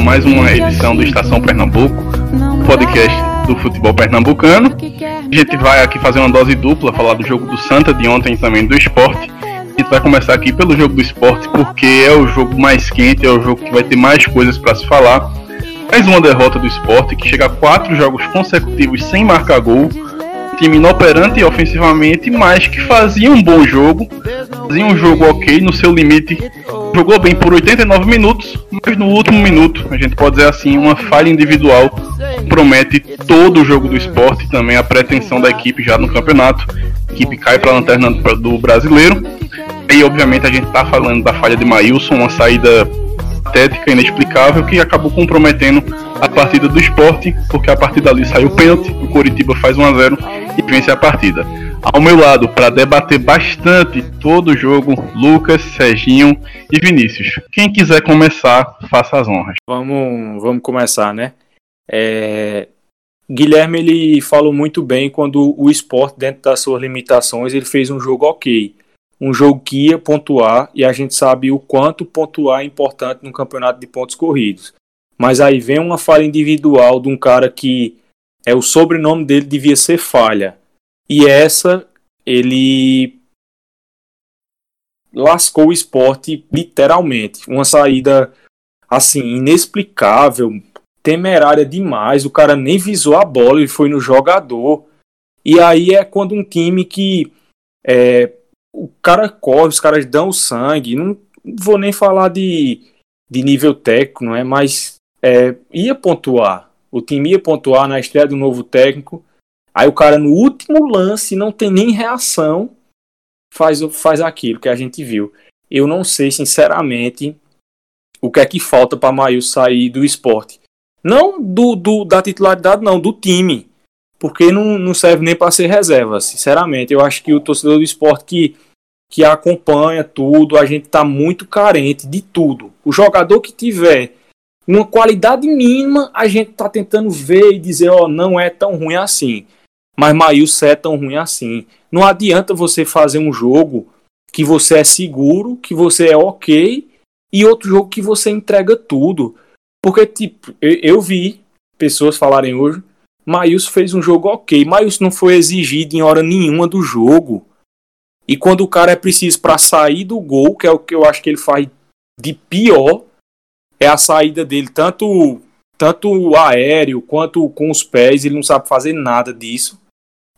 mais uma edição do Estação Pernambuco, podcast do futebol pernambucano. A gente vai aqui fazer uma dose dupla, falar do jogo do Santa de ontem e também do esporte. A gente vai começar aqui pelo jogo do esporte, porque é o jogo mais quente, é o jogo que vai ter mais coisas para se falar. Mais uma derrota do esporte, que chega a quatro jogos consecutivos sem marcar gol time inoperante ofensivamente, mas que fazia um bom jogo, fazia um jogo ok no seu limite. Jogou bem por 89 minutos, mas no último minuto, a gente pode dizer assim, uma falha individual promete todo o jogo do esporte e também a pretensão da equipe já no campeonato. A equipe cai para a lanterna do brasileiro. E obviamente a gente está falando da falha de Maílson, uma saída patética, inexplicável, que acabou comprometendo a partida do esporte, porque a partir dali saiu pênalti, o Coritiba faz 1 a 0 e vence a partida. Ao meu lado, para debater bastante todo o jogo, Lucas, Serginho e Vinícius. Quem quiser começar, faça as honras. Vamos, vamos começar, né? É... Guilherme ele falou muito bem quando o esporte, dentro das suas limitações, ele fez um jogo ok. Um jogo que ia pontuar e a gente sabe o quanto pontuar é importante no campeonato de pontos corridos. Mas aí vem uma falha individual de um cara que é o sobrenome dele devia ser Falha. E essa ele lascou o esporte literalmente. Uma saída assim inexplicável, temerária demais. O cara nem visou a bola, ele foi no jogador. E aí é quando um time que é, o cara corre, os caras dão sangue. Não, não vou nem falar de, de nível técnico, não é? Mas é, ia pontuar. O time ia pontuar na estreia do novo técnico. Aí o cara, no último lance, não tem nem reação, faz, faz aquilo que a gente viu. Eu não sei, sinceramente, o que é que falta para Maio sair do esporte. Não do, do, da titularidade, não, do time. Porque não, não serve nem para ser reserva, sinceramente. Eu acho que o torcedor do esporte que, que acompanha tudo, a gente está muito carente de tudo. O jogador que tiver uma qualidade mínima, a gente está tentando ver e dizer, ó, oh, não é tão ruim assim. Mas Maílson é tão ruim assim. Não adianta você fazer um jogo que você é seguro, que você é ok, e outro jogo que você entrega tudo. Porque, tipo, eu, eu vi pessoas falarem hoje, Maílson fez um jogo ok. Maílson não foi exigido em hora nenhuma do jogo. E quando o cara é preciso para sair do gol, que é o que eu acho que ele faz de pior, é a saída dele, tanto, tanto aéreo quanto com os pés, ele não sabe fazer nada disso.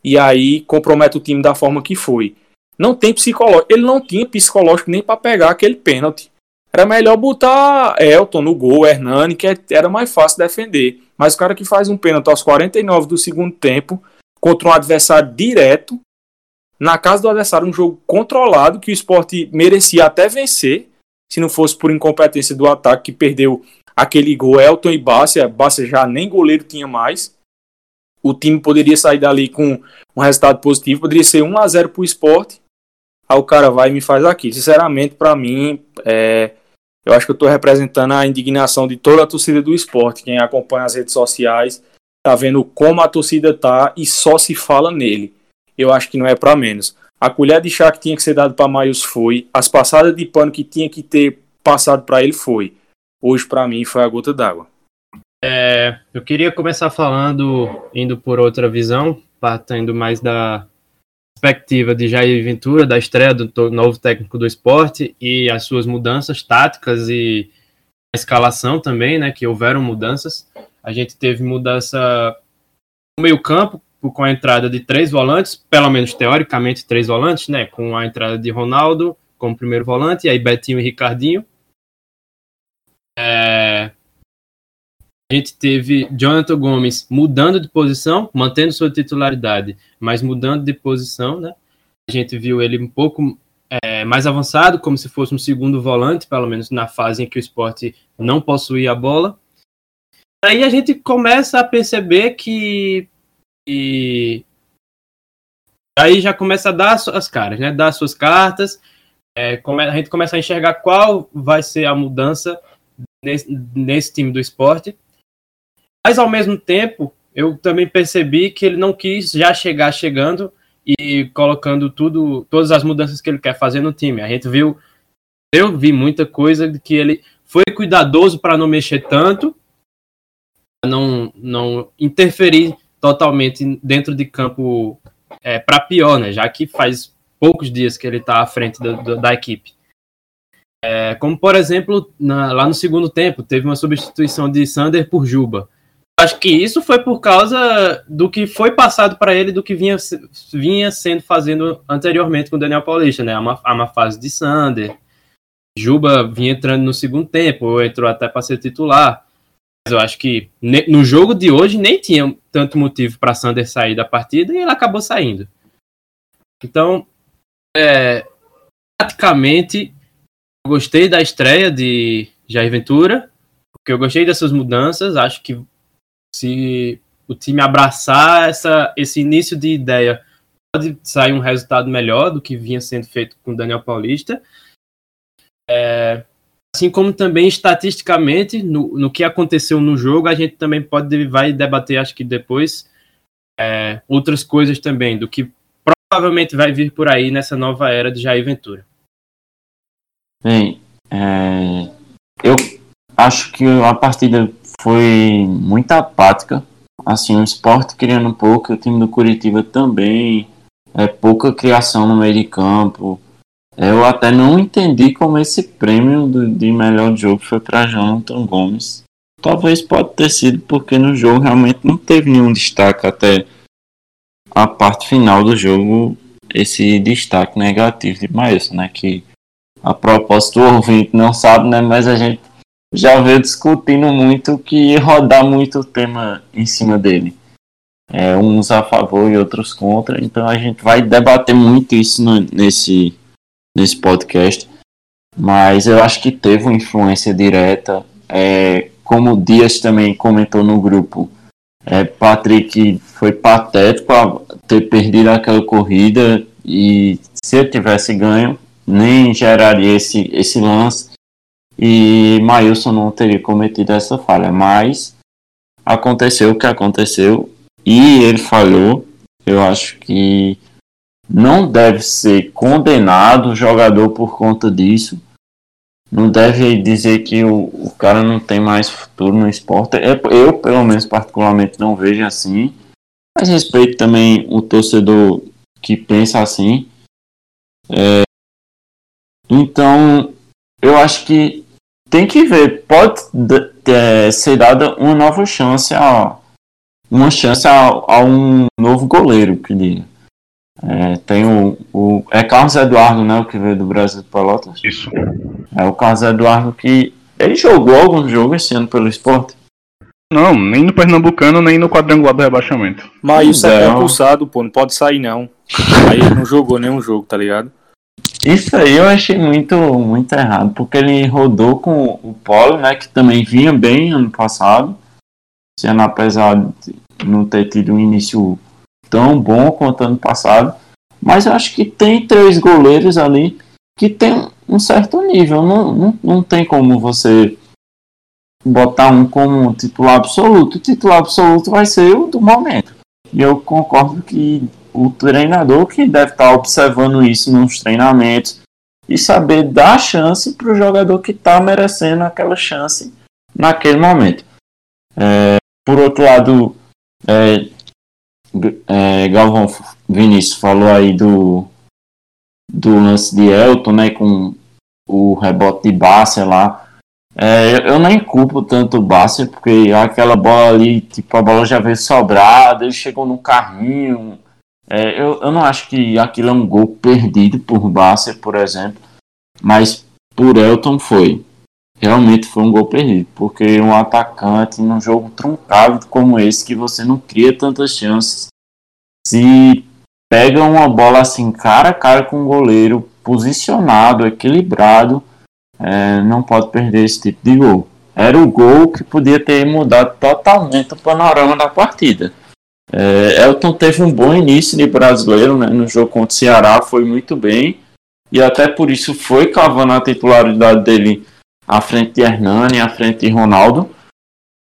E aí compromete o time da forma que foi. Não tem psicológico, ele não tinha psicológico nem para pegar aquele pênalti. Era melhor botar Elton no gol, Hernani, que era mais fácil defender. Mas o cara que faz um pênalti aos 49 do segundo tempo contra um adversário direto, na casa do adversário, um jogo controlado que o esporte merecia até vencer, se não fosse por incompetência do ataque que perdeu aquele gol Elton e Bárcia, Bárcia já nem goleiro tinha mais. O time poderia sair dali com um resultado positivo, poderia ser 1 a 0 para o esporte. Aí o cara vai e me faz aqui. Sinceramente, para mim, é, eu acho que eu estou representando a indignação de toda a torcida do esporte. Quem acompanha as redes sociais tá vendo como a torcida tá e só se fala nele. Eu acho que não é para menos. A colher de chá que tinha que ser dado para Maius foi. As passadas de pano que tinha que ter passado para ele foi. Hoje, para mim, foi a gota d'água. É, eu queria começar falando, indo por outra visão, partindo mais da perspectiva de Jair Ventura, da estreia do novo técnico do esporte e as suas mudanças táticas e a escalação também, né, que houveram mudanças. A gente teve mudança no meio campo, com a entrada de três volantes, pelo menos teoricamente três volantes, né? Com a entrada de Ronaldo como primeiro volante, e aí Betinho e Ricardinho. É... Gente teve Jonathan Gomes mudando de posição, mantendo sua titularidade, mas mudando de posição, né? A gente viu ele um pouco é, mais avançado, como se fosse um segundo volante, pelo menos na fase em que o esporte não possuía a bola. Aí a gente começa a perceber que e aí já começa a dar as caras, né? Dar as suas cartas. É, a gente começa a enxergar qual vai ser a mudança nesse, nesse time do esporte. Mas ao mesmo tempo, eu também percebi que ele não quis já chegar chegando e colocando tudo, todas as mudanças que ele quer fazer no time. A gente viu, eu vi muita coisa que ele foi cuidadoso para não mexer tanto, não, não interferir totalmente dentro de campo é, para pior, né? Já que faz poucos dias que ele está à frente da equipe. É, como, por exemplo, na, lá no segundo tempo, teve uma substituição de Sander por Juba. Acho que isso foi por causa do que foi passado para ele, do que vinha, vinha sendo fazendo anteriormente com o Daniel Paulista, né? Uma, uma fase de Sander. Juba vinha entrando no segundo tempo, ou entrou até para ser titular. Mas eu acho que no jogo de hoje nem tinha tanto motivo para Sander sair da partida e ele acabou saindo. Então, é, praticamente, eu gostei da estreia de Jair Ventura, porque eu gostei dessas mudanças. Acho que se o time abraçar essa, esse início de ideia, pode sair um resultado melhor do que vinha sendo feito com o Daniel Paulista. É, assim como também estatisticamente, no, no que aconteceu no jogo, a gente também pode vai debater, acho que depois, é, outras coisas também, do que provavelmente vai vir por aí nessa nova era de Jair Ventura. Bem, é, eu acho que a partida foi muito apática. Assim, o esporte criando pouco, o time do Curitiba também, é pouca criação no meio de campo. Eu até não entendi como esse prêmio do, de melhor jogo foi para Jonathan Gomes. Talvez pode ter sido porque no jogo realmente não teve nenhum destaque até a parte final do jogo, esse destaque negativo de Maílson, né? Que a propósito o ouvinte não sabe, né? Mas a gente já veio discutindo muito que rodar muito o tema em cima dele. É, uns a favor e outros contra, então a gente vai debater muito isso no, nesse nesse podcast, mas eu acho que teve uma influência direta. É, como o Dias também comentou no grupo, é, Patrick foi patético ter perdido aquela corrida. E se ele tivesse ganho, nem geraria esse, esse lance e Mailson não teria cometido essa falha. Mas aconteceu o que aconteceu e ele falhou. Eu acho que não deve ser condenado o jogador por conta disso. Não deve dizer que o, o cara não tem mais futuro no esporte. É, eu, pelo menos, particularmente, não vejo assim. Mas respeito também o torcedor que pensa assim. É, então, eu acho que tem que ver. Pode é, ser dada uma nova chance a uma chance a, a um novo goleiro que diga. É, tem o, o, É Carlos Eduardo, né? O que veio do Brasil de Pelotas. Isso. É o Carlos Eduardo que. Ele jogou algum jogo esse ano pelo esporte? Não, nem no Pernambucano, nem no quadrangular do rebaixamento. Mas isso é compulsado, pô. Não pode sair, não. Aí ele não jogou nenhum jogo, tá ligado? Isso aí eu achei muito, muito errado, porque ele rodou com o Polo, né? Que também vinha bem ano passado. Sendo apesar de não ter tido um início tão bom quanto ano passado. Mas eu acho que tem três goleiros ali que tem um certo nível. Não, não, não tem como você botar um como titular absoluto. O titular absoluto vai ser o do momento. E eu concordo que o treinador que deve estar observando isso nos treinamentos e saber dar chance para o jogador que está merecendo aquela chance naquele momento. É, por outro lado, é, é, Galvão Vinícius falou aí do, do lance de Elton, né, com o rebote de Basser lá. É, eu nem culpo tanto o Basser, porque aquela bola ali, tipo, a bola já veio sobrada, ele chegou no carrinho. É, eu, eu não acho que aquilo é um gol perdido por Basser, por exemplo, mas por Elton foi. Realmente foi um gol perdido, porque um atacante num jogo truncado como esse, que você não cria tantas chances, se pega uma bola assim cara a cara com o goleiro, posicionado, equilibrado, é, não pode perder esse tipo de gol. Era o gol que podia ter mudado totalmente o panorama da partida. É, Elton teve um bom início de brasileiro né, no jogo contra o Ceará, foi muito bem, e até por isso foi cavando a titularidade dele à frente de Hernani, à frente de Ronaldo,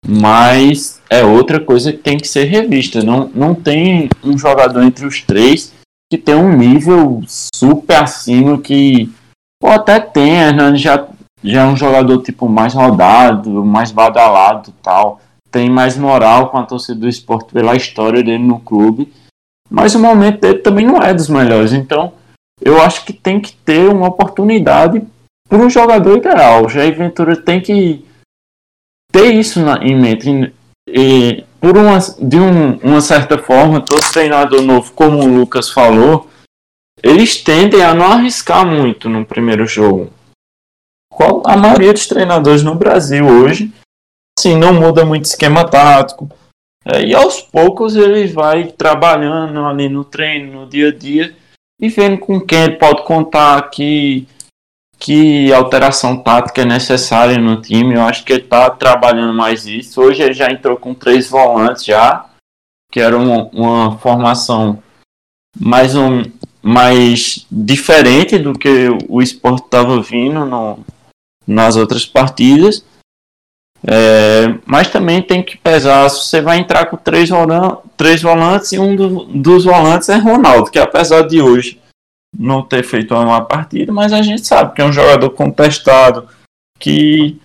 mas é outra coisa que tem que ser revista. Não, não tem um jogador entre os três que tem um nível super acima que ou até tem, Hernani já já é um jogador tipo mais rodado, mais badalado tal. Tem mais moral com a torcida do esporte pela história dele no clube. Mas o momento dele também não é dos melhores. Então, eu acho que tem que ter uma oportunidade para um jogador ideal. O Jair Ventura tem que ter isso na, em mente. E, por uma, de um, uma certa forma, todo treinador novo, como o Lucas falou, eles tendem a não arriscar muito no primeiro jogo. Qual a maioria dos treinadores no Brasil hoje, assim, não muda muito esquema tático. É, e aos poucos ele vai trabalhando ali no treino, no dia a dia, e vendo com quem ele pode contar que que alteração tática é necessária no time. Eu acho que ele está trabalhando mais isso. Hoje ele já entrou com três volantes já, que era uma, uma formação mais um mais diferente do que o esporte estava vindo no, nas outras partidas. É, mas também tem que pesar se você vai entrar com três, volantes, três volantes e um do, dos volantes é Ronaldo, que apesar de hoje não ter feito uma partida, mas a gente sabe que é um jogador contestado, que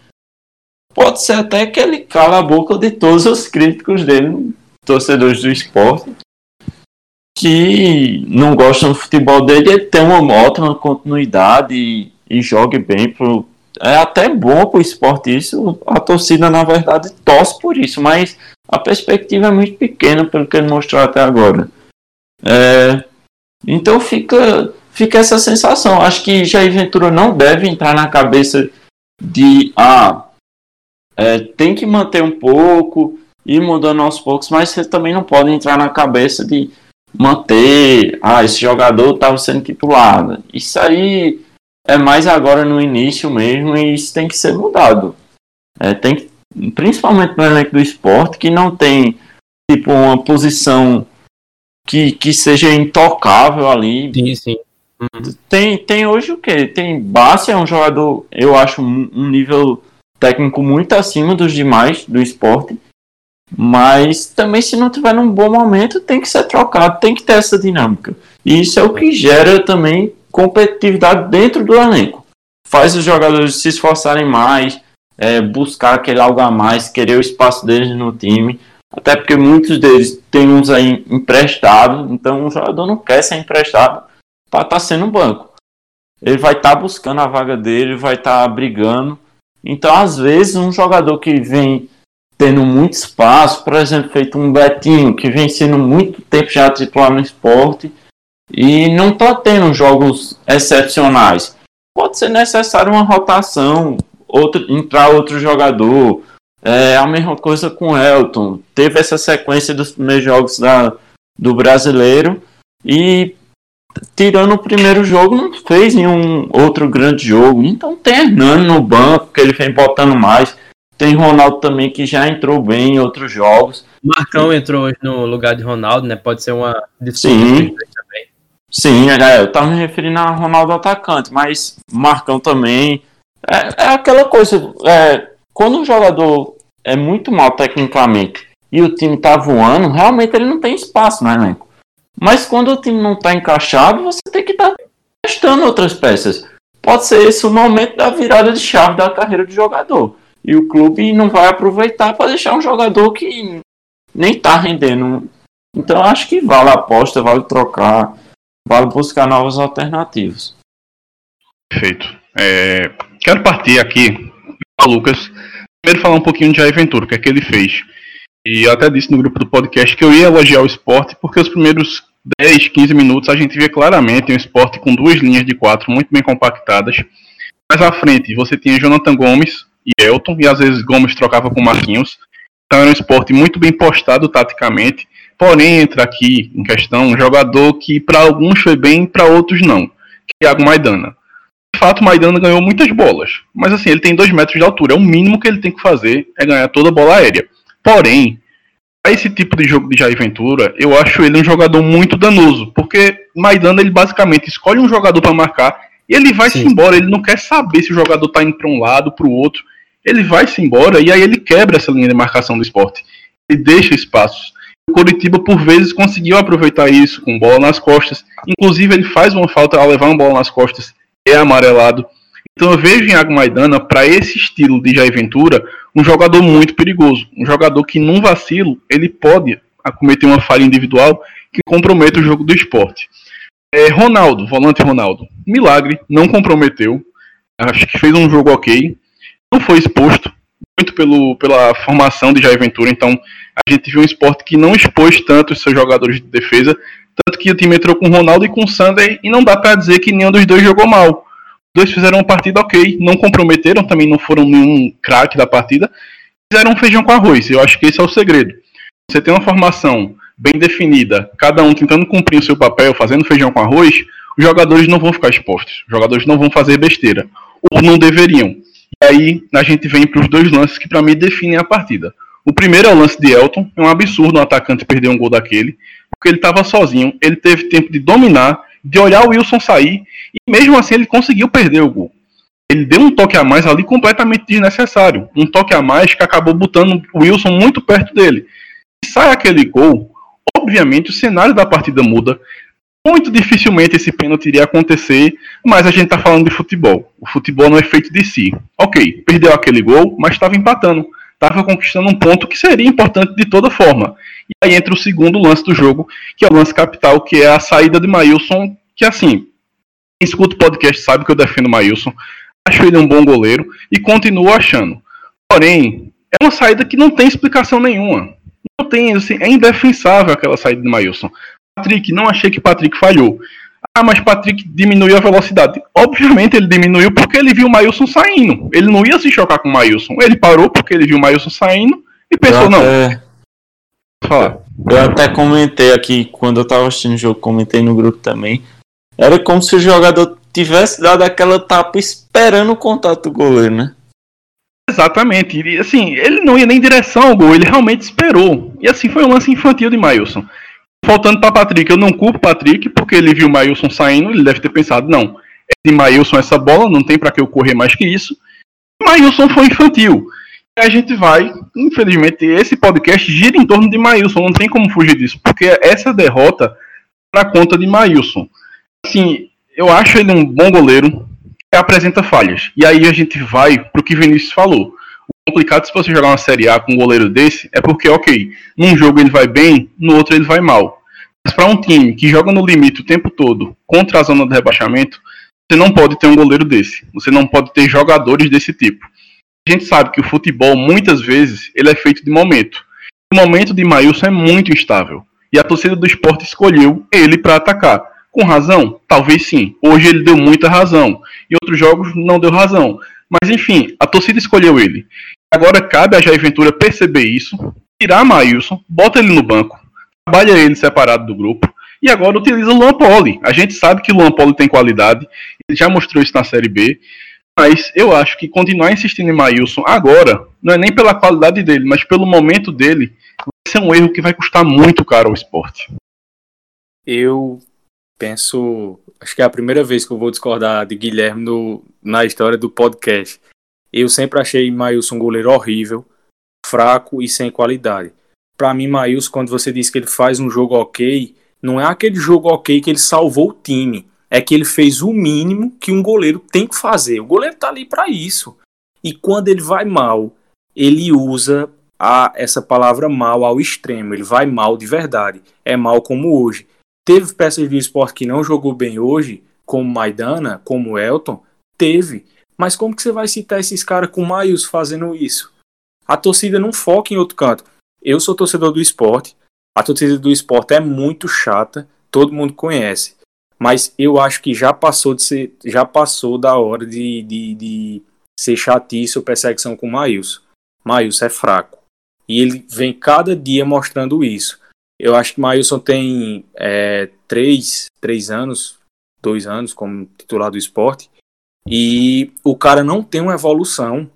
pode ser até que ele cala a boca de todos os críticos dele, torcedores do esporte, que não gostam do futebol dele, ele tem uma ótima continuidade e, e jogue bem pro, é até bom pro esporte isso, a torcida na verdade torce por isso, mas a perspectiva é muito pequena pelo que ele mostrou até agora. É, então fica, fica essa sensação. Acho que Jair Ventura não deve entrar na cabeça de ah, é, tem que manter um pouco, ir mudando aos poucos, mas você também não pode entrar na cabeça de manter, ah, esse jogador estava sendo titulado. Isso aí é mais agora no início mesmo e isso tem que ser mudado. É, tem que, principalmente no elenco do esporte, que não tem tipo uma posição que, que seja intocável ali. Sim, sim. Uhum. Tem, tem hoje o que? Tem Bassi é um jogador, eu acho, um nível técnico muito acima dos demais do esporte. Mas também se não tiver num bom momento, tem que ser trocado, tem que ter essa dinâmica. E isso é o que gera também competitividade dentro do elenco. Faz os jogadores se esforçarem mais, é, buscar aquele algo a mais, querer o espaço deles no time. Até porque muitos deles têm uns aí emprestados, então o jogador não quer ser emprestado para estar tá sendo banco. Ele vai estar tá buscando a vaga dele, vai estar tá brigando. Então, às vezes, um jogador que vem tendo muito espaço, por exemplo, feito um Betinho, que vem sendo muito tempo já titular no esporte e não está tendo jogos excepcionais. Pode ser necessário uma rotação, outro, entrar outro jogador, é a mesma coisa com o Elton. Teve essa sequência dos primeiros jogos da, do brasileiro e tirando o primeiro jogo, não fez nenhum outro grande jogo. Então tem Hernani no banco, que ele vem botando mais. Tem Ronaldo também que já entrou bem em outros jogos. Marcão entrou hoje no lugar de Ronaldo, né? Pode ser uma Sim. Sim, é, eu tava me referindo a Ronaldo atacante, mas Marcão também. É, é aquela coisa. É, quando um jogador é muito mal tecnicamente e o time tá voando, realmente ele não tem espaço no elenco. Mas quando o time não tá encaixado, você tem que estar tá testando outras peças. Pode ser esse o momento da virada de chave da carreira do jogador. E o clube não vai aproveitar para deixar um jogador que nem tá rendendo. Então acho que vale a aposta, vale trocar, vale buscar novas alternativas. Perfeito. É, quero partir aqui, Lucas, primeiro falar um pouquinho de Jair Ventura, o que é que ele fez. E eu até disse no grupo do podcast que eu ia elogiar o esporte, porque os primeiros 10, 15 minutos a gente via claramente um esporte com duas linhas de quatro muito bem compactadas. Mais à frente você tinha Jonathan Gomes e Elton, e às vezes Gomes trocava com Marquinhos. Então era um esporte muito bem postado taticamente. Porém, entra aqui em questão um jogador que para alguns foi bem, para outros não. Thiago Maidana de fato, Maidana ganhou muitas bolas. Mas assim, ele tem dois metros de altura. É o mínimo que ele tem que fazer é ganhar toda a bola aérea. Porém, para esse tipo de jogo de Jair Ventura, eu acho ele um jogador muito danoso. Porque Maidana, ele basicamente escolhe um jogador para marcar e ele vai-se embora. Ele não quer saber se o jogador está indo para um lado, para o outro. Ele vai-se embora e aí ele quebra essa linha de marcação do esporte. Ele deixa espaços. O Coritiba, por vezes, conseguiu aproveitar isso com bola nas costas. Inclusive, ele faz uma falta ao levar uma bola nas costas é amarelado. Então eu vejo em Maidana, para esse estilo de Jair Ventura, um jogador muito perigoso. Um jogador que, num vacilo, ele pode cometer uma falha individual que comprometa o jogo do esporte. É, Ronaldo, volante Ronaldo, milagre, não comprometeu. Acho que fez um jogo ok. Não foi exposto, muito pelo, pela formação de Jair Ventura. Então, a gente viu um esporte que não expôs tanto os seus jogadores de defesa. Tanto que o time entrou com Ronaldo e com Sander, e não dá para dizer que nenhum dos dois jogou mal. Os dois fizeram uma partida ok, não comprometeram, também não foram nenhum craque da partida. Fizeram um feijão com arroz. Eu acho que esse é o segredo. Você tem uma formação bem definida, cada um tentando cumprir o seu papel, fazendo feijão com arroz, os jogadores não vão ficar expostos. Os jogadores não vão fazer besteira. Ou não deveriam. Aí a gente vem para os dois lances que para mim definem a partida. O primeiro é o lance de Elton. É um absurdo um atacante perder um gol daquele. Porque ele estava sozinho. Ele teve tempo de dominar, de olhar o Wilson sair. E mesmo assim ele conseguiu perder o gol. Ele deu um toque a mais ali completamente desnecessário. Um toque a mais que acabou botando o Wilson muito perto dele. E sai aquele gol, obviamente o cenário da partida muda. Muito dificilmente esse pênalti iria acontecer, mas a gente está falando de futebol. O futebol não é feito de si. Ok, perdeu aquele gol, mas estava empatando. Estava conquistando um ponto que seria importante de toda forma. E aí entra o segundo lance do jogo, que é o lance capital, que é a saída de Maílson, que assim, quem escuta o podcast sabe que eu defendo o Maílson. Acho ele um bom goleiro e continuo achando. Porém, é uma saída que não tem explicação nenhuma. Não tem, assim, é indefensável aquela saída de Maílson. Patrick, não achei que Patrick falhou. Ah, mas Patrick diminuiu a velocidade. Obviamente ele diminuiu porque ele viu o Maílson saindo. Ele não ia se chocar com o Maílson. Ele parou porque ele viu o Maílson saindo e pensou, não. até, Fala. eu até comentei aqui, quando eu tava assistindo o jogo, comentei no grupo também. Era como se o jogador tivesse dado aquela tapa esperando o contato do goleiro, né? Exatamente. E, assim, ele não ia nem em direção ao gol, ele realmente esperou. E assim foi um lance infantil de Maílson. Faltando para Patrick, eu não culpo Patrick, porque ele viu o Maílson saindo, ele deve ter pensado, não, é de Maílson essa bola, não tem para que eu correr mais que isso. Maílson foi infantil. E a gente vai, infelizmente, esse podcast gira em torno de Maílson, não tem como fugir disso, porque essa derrota para conta de Maílson. Assim, eu acho ele um bom goleiro que apresenta falhas. E aí a gente vai pro que Vinícius falou. O complicado se você jogar uma Série A com um goleiro desse é porque, ok, num jogo ele vai bem, no outro ele vai mal. Mas para um time que joga no limite o tempo todo contra a zona de rebaixamento, você não pode ter um goleiro desse. Você não pode ter jogadores desse tipo. A gente sabe que o futebol, muitas vezes, ele é feito de momento. O momento de Maílson é muito instável. E a torcida do esporte escolheu ele para atacar. Com razão? Talvez sim. Hoje ele deu muita razão. Em outros jogos não deu razão. Mas enfim, a torcida escolheu ele. Agora cabe a Jair Ventura perceber isso, tirar Maílson, bota ele no banco, trabalha ele separado do grupo e agora utiliza o Luan Poli. A gente sabe que o Luan Poli tem qualidade, ele já mostrou isso na Série B, mas eu acho que continuar insistindo em Maílson agora, não é nem pela qualidade dele, mas pelo momento dele, vai ser um erro que vai custar muito caro ao esporte. Eu penso. Acho que é a primeira vez que eu vou discordar de Guilherme no, na história do podcast. Eu sempre achei Maílson um goleiro horrível, fraco e sem qualidade. Para mim, Maílson, quando você diz que ele faz um jogo ok, não é aquele jogo ok que ele salvou o time. É que ele fez o mínimo que um goleiro tem que fazer. O goleiro tá ali para isso. E quando ele vai mal, ele usa a, essa palavra mal ao extremo. Ele vai mal de verdade. É mal como hoje. Teve peças de esporte que não jogou bem hoje, como Maidana, como Elton? Teve. Mas como que você vai citar esses caras com Maius fazendo isso? A torcida não foca em outro canto. Eu sou torcedor do esporte. A torcida do esporte é muito chata, todo mundo conhece. Mas eu acho que já passou de ser, já passou da hora de, de, de ser chatice ou perseguição com o Maílson. Maílson é fraco. E ele vem cada dia mostrando isso. Eu acho que Maílson tem é, três, três anos, dois anos como titular do esporte, e o cara não tem uma evolução.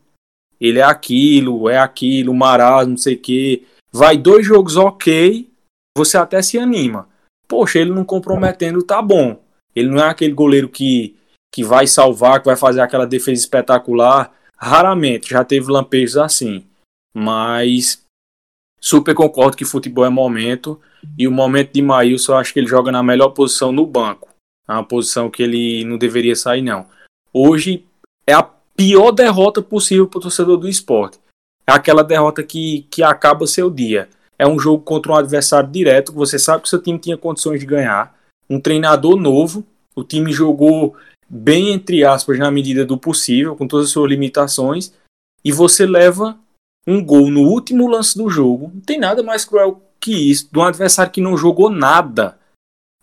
Ele é aquilo, é aquilo, marasmo, não sei o quê. Vai dois jogos ok, você até se anima. Poxa, ele não comprometendo, tá bom. Ele não é aquele goleiro que, que vai salvar, que vai fazer aquela defesa espetacular. Raramente, já teve lampejos assim. Mas super concordo que futebol é momento. E o momento de Maílson, eu acho que ele joga na melhor posição no banco. É uma posição que ele não deveria sair, não. Hoje é a pior derrota possível para o torcedor do esporte. É aquela derrota que, que acaba seu dia. É um jogo contra um adversário direto, que você sabe que seu time tinha condições de ganhar. Um treinador novo, o time jogou bem, entre aspas, na medida do possível, com todas as suas limitações, e você leva um gol no último lance do jogo. Não tem nada mais cruel que isso, de um adversário que não jogou nada.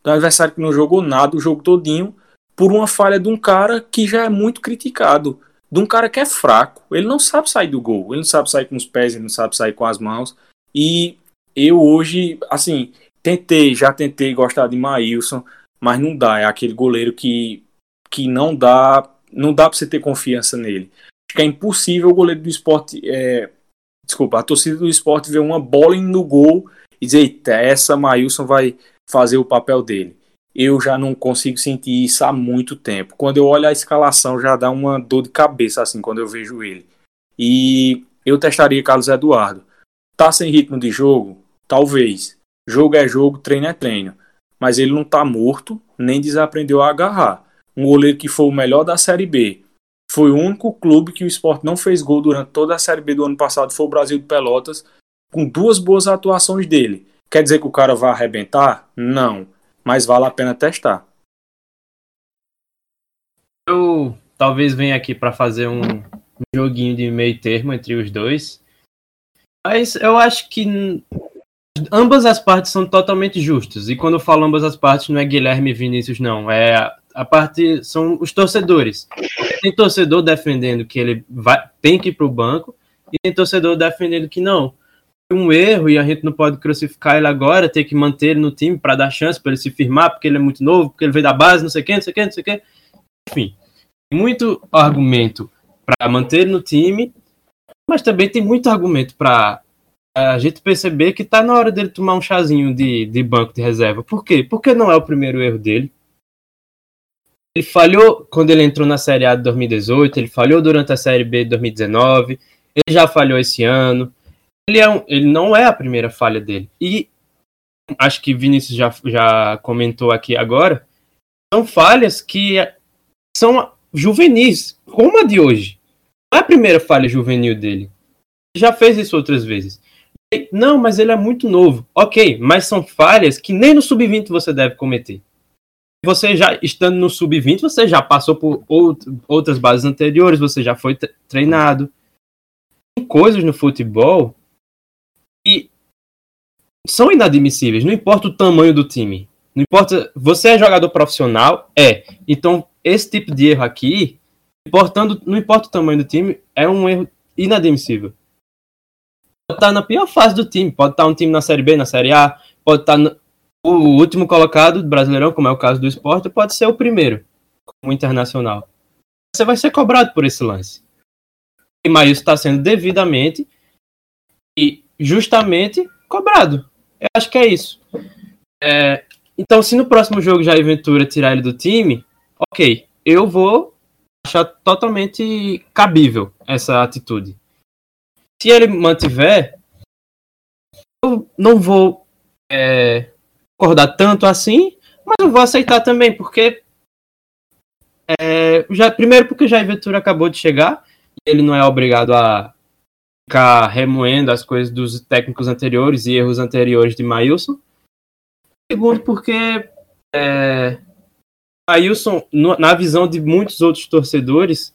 De um adversário que não jogou nada o jogo todinho, por uma falha de um cara que já é muito criticado. De um cara que é fraco. Ele não sabe sair do gol. Ele não sabe sair com os pés, ele não sabe sair com as mãos. E eu hoje, assim, tentei, já tentei gostar de Maílson, mas não dá. É aquele goleiro que, que não dá. Não dá pra você ter confiança nele. Acho que é impossível o goleiro do esporte. É, desculpa, a torcida do esporte ver uma bola no gol e dizer, eita, essa Maílson vai fazer o papel dele. Eu já não consigo sentir isso há muito tempo. Quando eu olho a escalação, já dá uma dor de cabeça, assim, quando eu vejo ele. E eu testaria Carlos Eduardo. Tá sem ritmo de jogo? Talvez. Jogo é jogo, treino é treino. Mas ele não tá morto, nem desaprendeu a agarrar. Um goleiro que foi o melhor da Série B. Foi o único clube que o esporte não fez gol durante toda a Série B do ano passado, foi o Brasil de Pelotas, com duas boas atuações dele. Quer dizer que o cara vai arrebentar? Não. Mas vale a pena testar. Eu talvez venha aqui para fazer um, joguinho de meio termo entre os dois. Mas eu acho que ambas as partes são totalmente justas. E quando eu falo ambas as partes, não é Guilherme e Vinícius, não. É a parte são os torcedores. Tem torcedor defendendo que ele vai, tem que ir para o banco e tem torcedor defendendo que não. Foi um erro e a gente não pode crucificar ele agora, ter que manter ele no time para dar chance para ele se firmar, porque ele é muito novo, porque ele veio da base, não sei o que, não sei o que, não sei o que. Enfim, tem muito argumento para manter ele no time, mas também tem muito argumento para a gente perceber que tá na hora dele tomar um chazinho de, de banco de reserva. Por quê? Porque não é o primeiro erro dele. Ele falhou quando ele entrou na Série A de 2018, ele falhou durante a Série B de 2019, ele já falhou esse ano. Ele, é um, ele não é a primeira falha dele. E acho que Vinícius já, já comentou aqui agora, são falhas que são juvenis, como a de hoje. Não é a primeira falha juvenil dele. Ele já fez isso outras vezes. Não, mas ele é muito novo. Ok, mas são falhas que nem no sub-20 você deve cometer. Você já estando no sub-20, você já passou por outras bases anteriores, você já foi treinado. Tem coisas no futebol que são inadmissíveis, não importa o tamanho do time. Não importa, você é jogador profissional? É. Então, esse tipo de erro aqui, importando, não importa o tamanho do time, é um erro inadmissível pode estar na pior fase do time. Pode estar um time na Série B, na Série A, pode estar no, o último colocado do Brasileirão, como é o caso do esporte, pode ser o primeiro, como internacional. Você vai ser cobrado por esse lance. E Maílson está sendo devidamente e justamente cobrado. Eu acho que é isso. É, então, se no próximo jogo já Ventura tirar ele do time, ok, eu vou achar totalmente cabível essa atitude se ele mantiver, eu não vou é, concordar tanto assim, mas eu vou aceitar também, porque é, já, primeiro porque Jair Ventura acabou de chegar e ele não é obrigado a ficar remoendo as coisas dos técnicos anteriores e erros anteriores de Maílson. Segundo porque é, Maílson, na visão de muitos outros torcedores,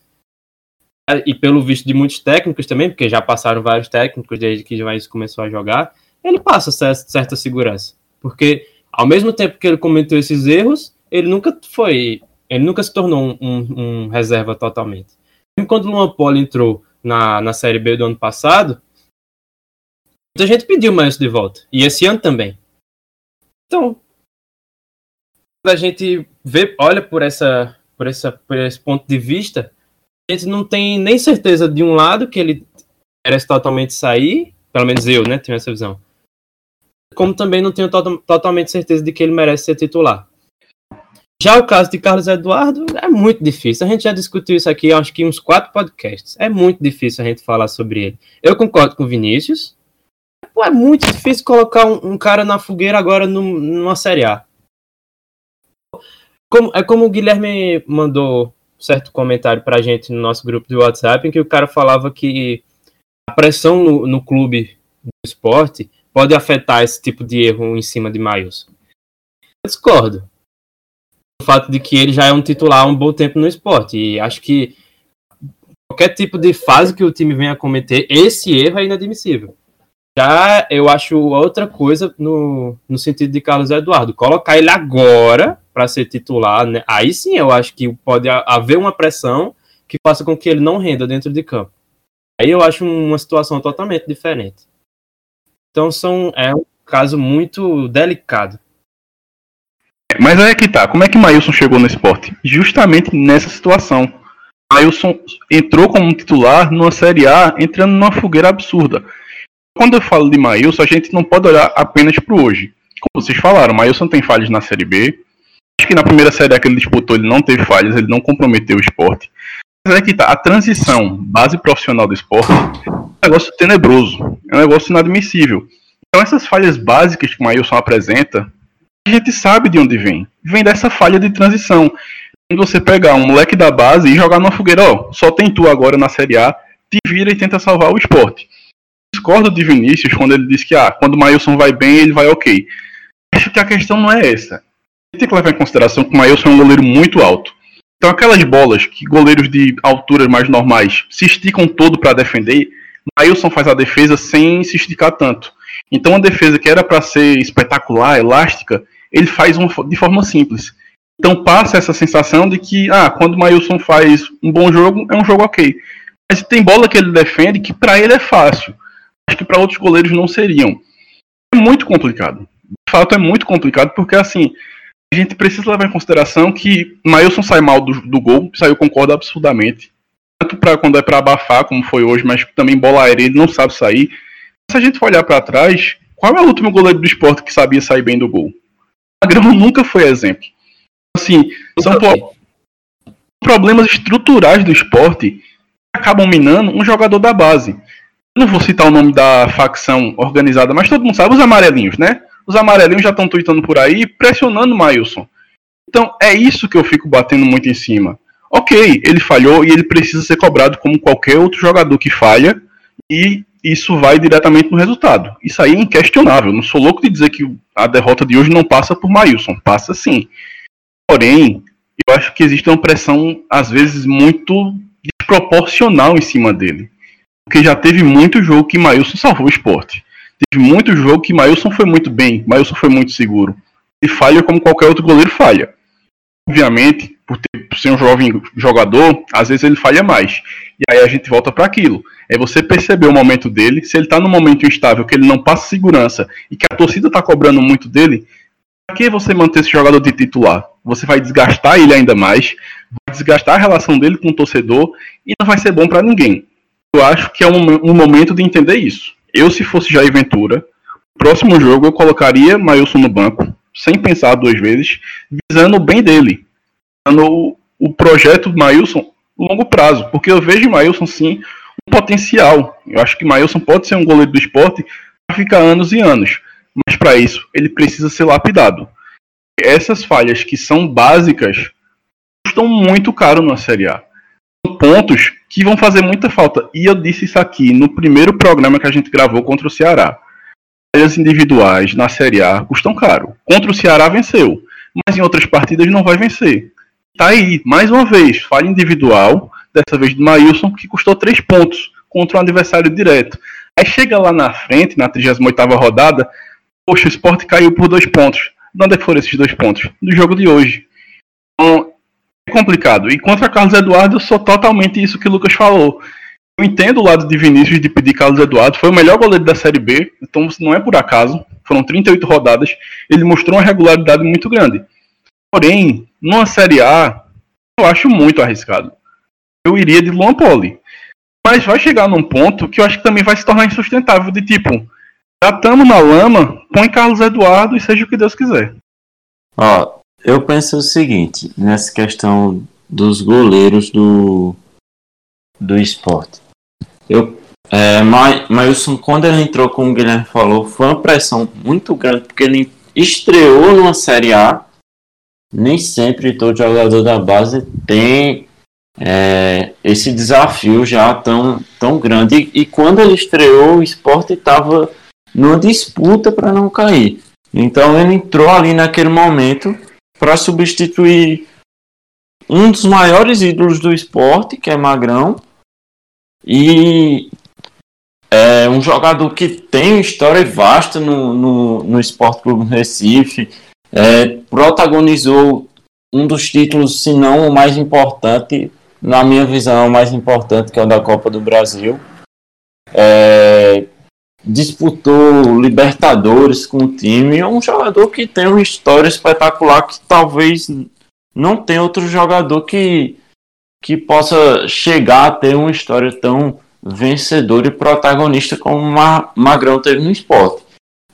e pelo visto de muitos técnicos também, porque já passaram vários técnicos desde que o começou a jogar, ele passa certa segurança. Porque ao mesmo tempo que ele cometeu esses erros, ele nunca foi. Ele nunca se tornou um, um, um reserva totalmente. Quando o Luan Poli entrou na, na Série B do ano passado, muita gente pediu mais de volta. E esse ano também. Então, quando a gente vê, olha por, essa, por, essa, por esse ponto de vista, a gente não tem nem certeza de um lado que ele merece totalmente sair, pelo menos eu, né, tenho essa visão. Como também não tenho to totalmente certeza de que ele merece ser titular. Já o caso de Carlos Eduardo é muito difícil. A gente já discutiu isso aqui, acho que uns quatro podcasts. É muito difícil a gente falar sobre ele. Eu concordo com o Vinícius. Pô, é muito difícil colocar um, um cara na fogueira agora num, numa Série A. Como, é como o Guilherme mandou certo comentário pra gente no nosso grupo de WhatsApp em que o cara falava que a pressão no, no clube do esporte pode afetar esse tipo de erro em cima de Maílson. Eu discordo. O fato de que ele já é um titular há um bom tempo no esporte. E acho que qualquer tipo de fase que o time venha cometer, esse erro é inadmissível. Já eu acho outra coisa no, no sentido de Carlos Eduardo. Colocar ele agora para ser titular, né? aí sim eu acho que pode haver uma pressão que faça com que ele não renda dentro de campo. Aí eu acho uma situação totalmente diferente. Então são, é um caso muito delicado. Mas aí é que tá. Como é que Maílson chegou no esporte? Justamente nessa situação. Maílson entrou como titular numa Série A, entrando numa fogueira absurda. Quando eu falo de Maílson, a gente não pode olhar apenas para hoje. Como vocês falaram, Maílson tem falhas na Série B. Acho que na primeira Série A que ele disputou, ele não teve falhas, ele não comprometeu o esporte. Mas é que tá, a transição base profissional do esporte é um negócio tenebroso, é um negócio inadmissível. Então essas falhas básicas que o Maílson apresenta, a gente sabe de onde vem. Vem dessa falha de transição. Quando você pegar um moleque da base e jogar numa fogueira, ó, só tem tu agora na Série A, te vira e tenta salvar o esporte. Discordo de Vinícius quando ele diz que ah, quando o Maílson vai bem, ele vai ok. Acho que a questão não é essa. Tem que levar em consideração que o Maílson é um goleiro muito alto. Então aquelas bolas que goleiros de alturas mais normais se esticam todo para defender, Maílson faz a defesa sem se esticar tanto. Então a defesa que era para ser espetacular, elástica, ele faz uma, de forma simples. Então passa essa sensação de que, ah, quando o faz um bom jogo, é um jogo ok. Mas tem bola que ele defende que para ele é fácil. Acho que para outros goleiros não seriam. É muito complicado. De fato, é muito complicado porque, assim, a gente precisa levar em consideração que Maílson sai mal do, do gol, eu concordo absurdamente. Tanto para quando é para abafar, como foi hoje, mas também bola aérea ele não sabe sair. Se a gente for olhar para trás, qual é o último goleiro do esporte que sabia sair bem do gol? Magrão nunca foi exemplo. Assim, são problemas estruturais do esporte que acabam minando um jogador da base. Não vou citar o nome da facção organizada, mas todo mundo sabe, os amarelinhos, né? Os amarelinhos já estão tweetando por aí, pressionando o Mailson. Então, é isso que eu fico batendo muito em cima. Ok, ele falhou e ele precisa ser cobrado como qualquer outro jogador que falha, e isso vai diretamente no resultado. Isso aí é inquestionável. Não sou louco de dizer que a derrota de hoje não passa por Mailson. Passa sim. Porém, eu acho que existe uma pressão, às vezes, muito desproporcional em cima dele. Porque já teve muito jogo que Mailson salvou o esporte. Teve muito jogo que Mailson foi muito bem, Mailson foi muito seguro. E falha como qualquer outro goleiro falha. Obviamente, por, ter, por ser um jovem jogador, às vezes ele falha mais. E aí a gente volta para aquilo. É você perceber o momento dele. Se ele está num momento instável, que ele não passa segurança e que a torcida está cobrando muito dele, para que você manter esse jogador de titular? Você vai desgastar ele ainda mais, vai desgastar a relação dele com o torcedor e não vai ser bom para ninguém. Eu acho que é um, um, momento de entender isso. Eu, se fosse Jair Ventura, próximo jogo eu colocaria Mailson no banco, sem pensar duas vezes, visando o bem dele. O projeto Mailson longo prazo, porque eu vejo Mailson sim um potencial. Eu acho que Mailson pode ser um goleiro do esporte para ficar anos e anos. Mas para isso, ele precisa ser lapidado. Essas falhas que são básicas custam muito caro na Série A. Pontos que vão fazer muita falta. E eu disse isso aqui no primeiro programa que a gente gravou contra o Ceará. Falhas individuais na Série A custam caro. Contra o Ceará venceu, mas em outras partidas não vai vencer. Tá aí, mais uma vez, falha individual, dessa vez do Maílson, que custou 3 pontos contra um adversário direto. Aí chega lá na frente, na 38ª rodada, poxa, o esporte caiu por dois pontos. De onde é foram esses dois pontos? Do jogo de hoje. Complicado. E contra Carlos Eduardo, eu sou totalmente isso que o Lucas falou. Eu entendo o lado de Vinícius de pedir Carlos Eduardo. Foi o melhor goleiro da Série B, então não é por acaso. Foram 38 rodadas. Ele mostrou uma regularidade muito grande. Porém, numa Série A, eu acho muito arriscado. Eu iria de Luan Poli. Mas vai chegar num ponto que eu acho que também vai se tornar insustentável. De tipo, já estamos na lama, põe Carlos Eduardo e seja o que Deus quiser. Ó, eu penso o seguinte, nessa questão dos goleiros do, do esporte. Eu, é, Mailson, quando ele entrou, como o Guilherme falou, foi uma pressão muito grande, porque ele estreou numa Série A. Nem sempre todo jogador da base tem é, esse desafio já tão, tão grande. E, e quando ele estreou, o esporte estava numa disputa para não cair. Então ele entrou ali naquele momento para substituir um dos maiores ídolos do esporte, que é Magrão, e é um jogador que tem uma história vasta no, no, no Esporte Clube Recife, é, protagonizou um dos títulos, se não o mais importante, na minha visão, o mais importante, que é o da Copa do Brasil. É, disputou Libertadores com o time. É um jogador que tem uma história espetacular que talvez não tenha outro jogador que, que possa chegar a ter uma história tão vencedora e protagonista como o Magrão teve no esporte.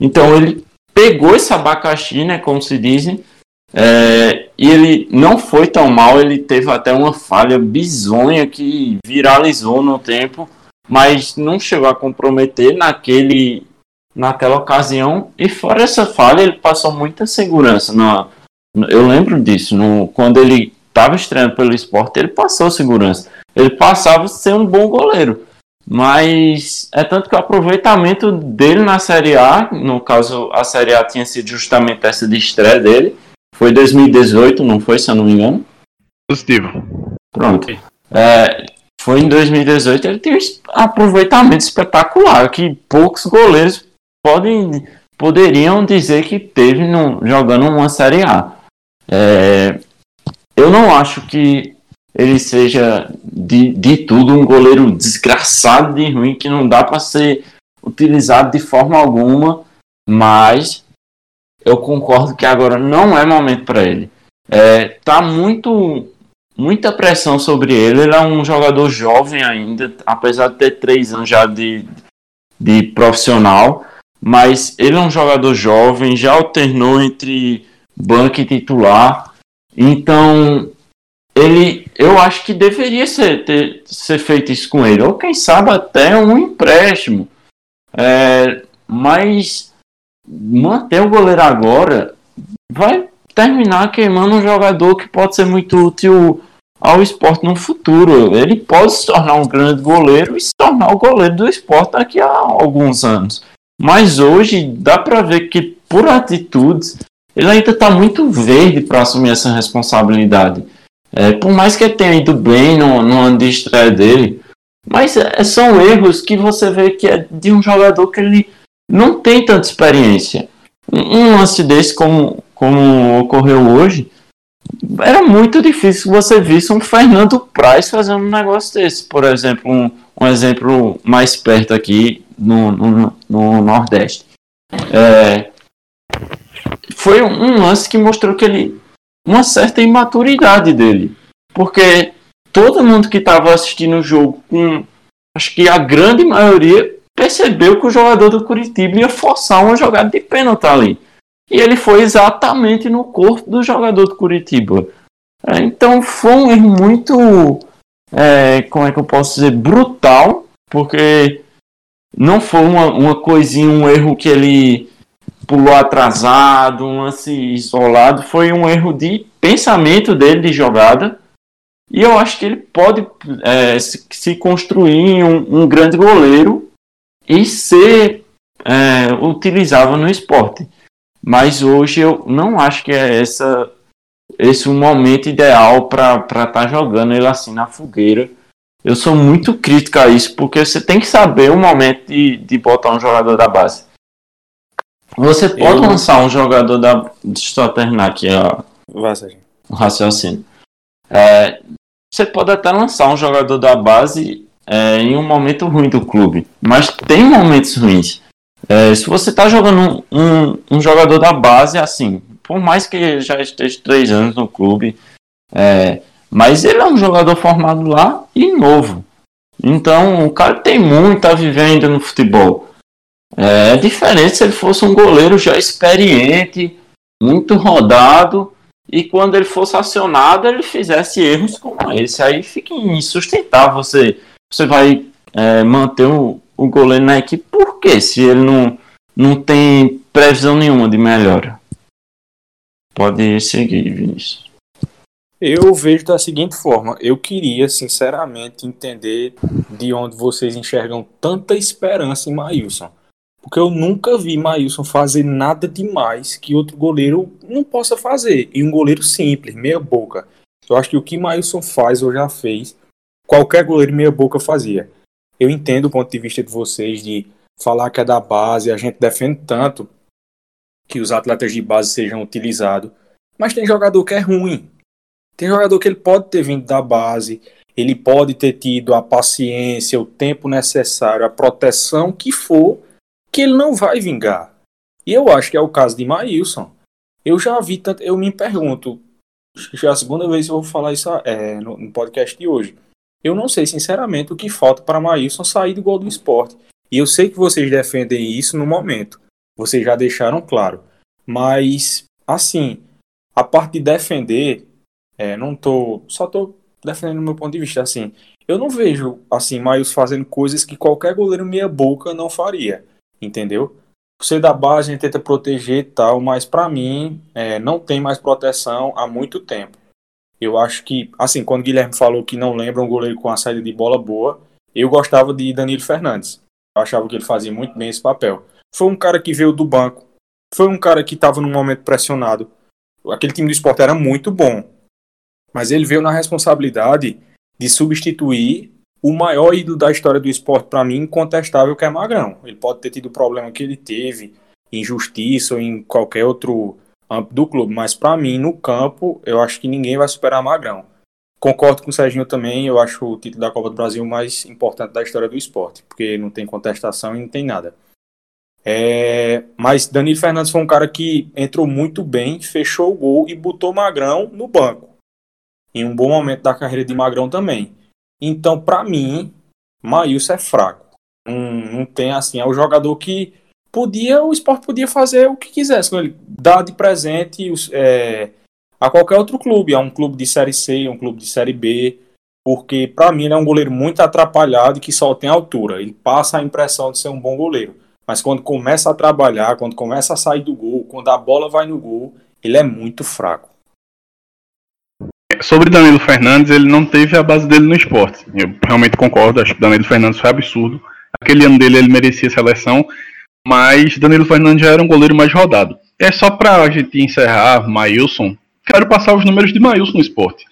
Então ele pegou esse abacaxi, né, como se dizem, é, e ele não foi tão mal, ele teve até uma falha bizonha que viralizou no tempo, mas não chegou a comprometer naquele, naquela ocasião. E fora essa falha, ele passou muita segurança. Na, eu lembro disso, no, quando ele estava estreando pelo esporte, ele passou segurança. Ele passava a ser um bom goleiro. Mas é tanto que o aproveitamento dele na Série A, no caso a Série A tinha sido justamente essa de estreia dele, foi 2018, não foi, se eu não me engano? Positivo. Pronto. É, foi em 2018, ele tem um aproveitamento espetacular, que poucos goleiros podem, poderiam dizer que teve no, jogando uma Série A. É, eu não acho que ele seja de, de tudo um goleiro desgraçado de ruim, que não dá para ser utilizado de forma alguma, mas eu concordo que agora não é momento para ele. É, tá muito muita pressão sobre ele. Ele é um jogador jovem ainda, apesar de ter três anos já de, de profissional. Mas ele é um jogador jovem, já alternou entre banco e titular. Então, ele, eu acho que deveria ser, ter, ser feito isso com ele. Ou quem sabe até um empréstimo. É, mas manter o goleiro agora vai terminar queimando um jogador que pode ser muito útil ao esporte no futuro. Ele pode se tornar um grande goleiro e se tornar o goleiro do esporte daqui a alguns anos. Mas hoje dá para ver que, por atitudes, ele ainda está muito verde para assumir essa responsabilidade. É, por mais que ele tenha ido bem no, no ano de estreia dele, mas é, são erros que você vê que é de um jogador que ele não tem tanta experiência. Um lance desse, como, como ocorreu hoje, era muito difícil você visse um Fernando Praz fazendo um negócio desse. Por exemplo, um, um exemplo mais perto aqui no, no, no Nordeste. É, foi um lance que mostrou que ele. uma certa imaturidade dele. Porque todo mundo que estava assistindo o jogo, com, acho que a grande maioria, percebeu que o jogador do Curitiba ia forçar uma jogada de pênalti ali. E ele foi exatamente no corpo do jogador do Curitiba. É, então foi um erro muito, é, como é que eu posso dizer, brutal, porque não foi uma, uma coisinha, um erro que ele pulou atrasado, um lance isolado, foi um erro de pensamento dele de jogada. E eu acho que ele pode é, se, se, construir um, um, grande goleiro e ser é, no esporte. Mas hoje eu não acho que é essa, esse o momento ideal para estar tá jogando ele assim na fogueira. Eu sou muito crítico a isso, porque você tem que saber o momento de, de botar um jogador da base. Você pode eu... lançar um jogador da. Deixa eu terminar aqui ó, o raciocínio. É, você pode até lançar um jogador da base é, em um momento ruim do clube, mas tem momentos ruins. É, se você está jogando um, um, jogador da base, assim, por mais que já esteja três anos no clube, é, mas ele é um jogador formado lá e novo. Então o cara tem muita vivenda no futebol. É, é diferente se ele fosse um goleiro já experiente, muito rodado, e quando ele fosse acionado ele fizesse erros como esse. Aí fica insustentável. Você, você vai é, manter o, o goleiro na equipe, por quê? Se ele não, não tem previsão nenhuma de melhora. Pode seguir, Vinícius. Eu vejo da seguinte forma: eu queria, sinceramente, entender de onde vocês enxergam tanta esperança em Maílson. Porque eu nunca vi Maílson fazer nada demais que outro goleiro não possa fazer. E um goleiro simples, meia boca. Eu acho que o que Maílson faz ou já fez, qualquer goleiro meia boca fazia. Eu entendo o ponto de vista de vocês de falar que é da base, a gente defende tanto que os atletas de base sejam utilizados. Mas tem jogador que é ruim. Tem jogador que ele pode ter vindo da base, ele pode ter tido a paciência, o tempo necessário, a proteção que for, que ele não vai vingar. E eu acho que é o caso de Maílson. Eu já vi tanto, eu me pergunto, já é a segunda vez que eu vou falar isso é, no, no podcast de hoje. Eu não sei, sinceramente, o que falta para Maílson sair do gol do esporte. E eu sei que vocês defendem isso no momento. Vocês já deixaram claro. Mas, assim, a parte de defender, é, não tô. Só tô defendendo o meu ponto de vista. Assim, eu não vejo, assim, Maílson fazendo coisas que qualquer goleiro meia-boca não faria. Entendeu? Você da base a gente tenta proteger e tal, mas para mim é, não tem mais proteção há muito tempo. Eu acho que, assim, quando o Guilherme falou que não lembra um goleiro com a saída de bola boa, eu gostava de Danilo Fernandes. Eu achava que ele fazia muito bem esse papel. Foi um cara que veio do banco, foi um cara que estava num momento pressionado. Aquele time do esporte era muito bom, mas ele veio na responsabilidade de substituir o maior ídolo da história do esporte, para mim, incontestável, que é Magrão. Ele pode ter tido o problema que ele teve, injustiça ou em qualquer outro do clube, mas para mim, no campo, eu acho que ninguém vai superar Magrão. Concordo com o Serginho também, eu acho o título da Copa do Brasil mais importante da história do esporte, porque não tem contestação e não tem nada. É, mas Danilo Fernandes foi um cara que entrou muito bem, fechou o gol e botou Magrão no banco. Em um bom momento da carreira de Magrão também. Então, para mim, Maílson é fraco. Não, não tem assim, é o jogador que podia, o esporte podia fazer o que quisesse. Ele dá de presente é, a qualquer outro clube, a um clube de Série C, um clube de Série B, porque para mim ele é um goleiro muito atrapalhado e que só tem altura. Ele passa a impressão de ser um bom goleiro. Mas quando começa a trabalhar, quando começa a sair do gol, quando a bola vai no gol, ele é muito fraco sobre Danilo Fernandes, ele não teve a base dele no esporte. Eu realmente concordo, acho que Danilo Fernandes foi absurdo. Aquele ano dele ele merecia seleção, mas Danilo Fernandes já era um goleiro mais rodado. É só pra gente encerrar, Maílson, quero passar os números de Maílson no esporte.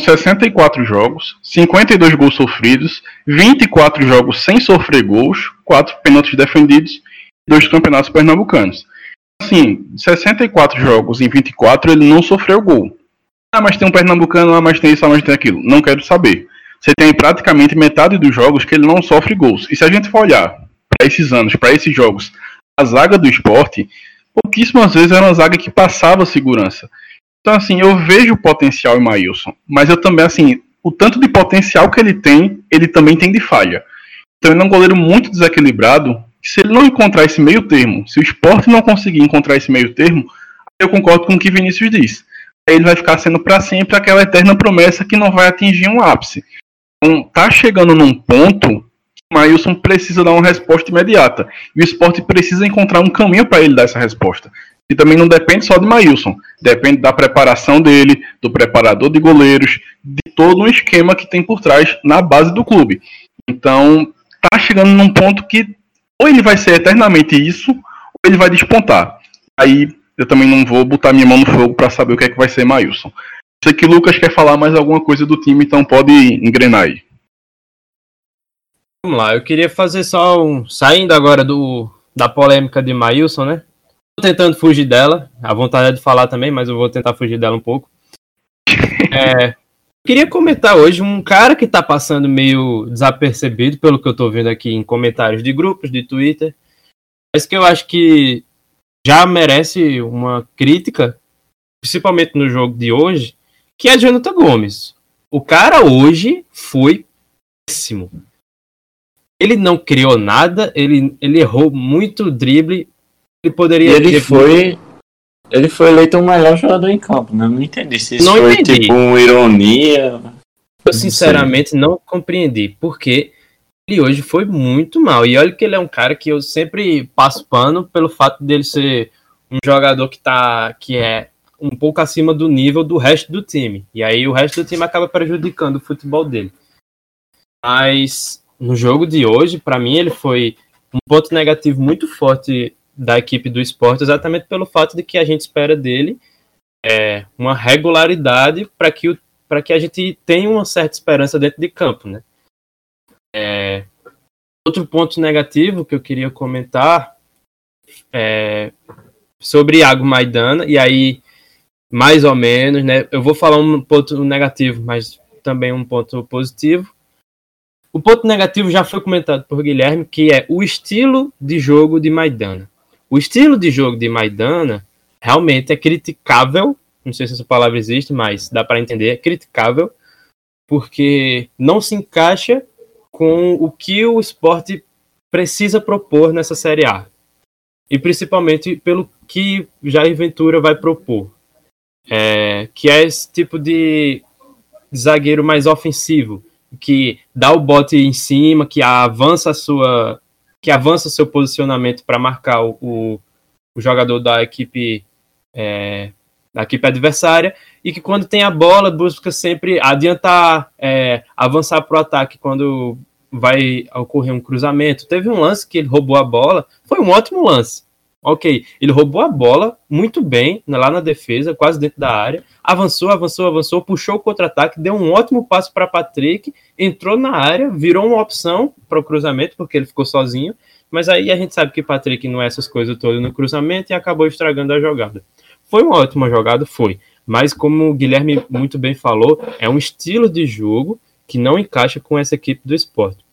64 jogos, 52 gols sofridos, 24 jogos sem sofrer gols, 4 pênaltis defendidos e 2 campeonatos pernambucanos. Assim, 64 jogos em 24 ele não sofreu gol. Ah, mas tem um pernambucano, ah, mas tem isso, ah, mas tem aquilo. Não quero saber. Você tem praticamente metade dos jogos que ele não sofre gols. E se a gente for olhar para esses anos, para esses jogos, a zaga do esporte, pouquíssimas vezes era uma zaga que passava segurança. Então, assim, eu vejo potencial em Maílson, mas eu também, assim, o tanto de potencial que ele tem, ele também tem de falha. Então, ele é um goleiro muito desequilibrado. Se ele não encontrar esse meio termo, se o esporte não conseguir encontrar esse meio termo, eu concordo com o que Vinícius disse ele vai ficar sendo para sempre aquela eterna promessa que não vai atingir um ápice. Então, tá chegando num ponto Maílson precisa dar uma resposta imediata. E o esporte precisa encontrar um caminho para ele dar essa resposta. E também não depende só de Maílson, depende da preparação dele, do preparador de goleiros, de todo um esquema que tem por trás na base do clube. Então, tá chegando num ponto que ou ele vai ser eternamente isso, ou ele vai despontar. Aí eu também não vou botar minha mão no fogo para saber o que é que vai ser Maílson. Sei que Lucas quer falar mais alguma coisa do time, então pode engrenar aí. Vamos lá, eu queria fazer só um. Saindo agora do, da polêmica de Maílson, né? Tô tentando fugir dela. A vontade é de falar também, mas eu vou tentar fugir dela um pouco. É, queria comentar hoje um cara que tá passando meio desapercebido, pelo que eu tô vendo aqui em comentários de grupos, de Twitter. Mas que eu acho que já merece uma crítica, principalmente no jogo de hoje, que é Jonathan Gomes. O cara hoje foi péssimo. Ele não criou nada, ele, ele errou muito drible. Ele poderia. Ele ter... foi. Ele foi eleito o melhor jogador em campo, né? Não entendi se isso não foi entendi. tipo uma ironia. Eu sinceramente não compreendi, porque ele hoje foi muito mal. E olha que ele é um cara que eu sempre passo pano pelo fato dele ser um jogador que tá que é um pouco acima do nível do resto do time. E aí o resto do time acaba prejudicando o futebol dele. Mas no jogo de hoje, para mim, ele foi um ponto negativo muito forte da equipe do esporte, exatamente pelo fato de que a gente espera dele é, uma regularidade para que, que a gente tenha uma certa esperança dentro de campo. Né? É, outro ponto negativo que eu queria comentar é sobre Iago Maidana, e aí, mais ou menos, né? Eu vou falar um ponto negativo, mas também um ponto positivo. O ponto negativo já foi comentado por Guilherme, que é o estilo de jogo de Maidana. O estilo de jogo de Maidana realmente é criticável, não sei se essa palavra existe, mas dá para entender, é criticável, porque não se encaixa com o que o esporte precisa propor nessa Série A. E principalmente pelo que Jair Ventura vai propor. É, que é esse tipo de zagueiro mais ofensivo, que dá o bote em cima, que avança a sua que avança seu posicionamento para marcar o, o, o, jogador da equipe é, da equipe adversária e que quando tem a bola busca sempre adiantar, é, avançar para o ataque quando vai ocorrer um cruzamento. Teve um lance que ele roubou a bola, foi um ótimo lance. Ok, ele roubou a bola muito bem lá na defesa, quase dentro da área, avançou, avançou, avançou, puxou o contra-ataque, deu um ótimo passo para Patrick, entrou na área, virou uma opção para o cruzamento, porque ele ficou sozinho, mas aí a gente sabe que Patrick não é essas coisas todas no cruzamento e acabou estragando a jogada. Foi uma ótima jogada? Foi, mas como o Guilherme muito bem falou, é um estilo de jogo que não encaixa com essa equipe do esporte.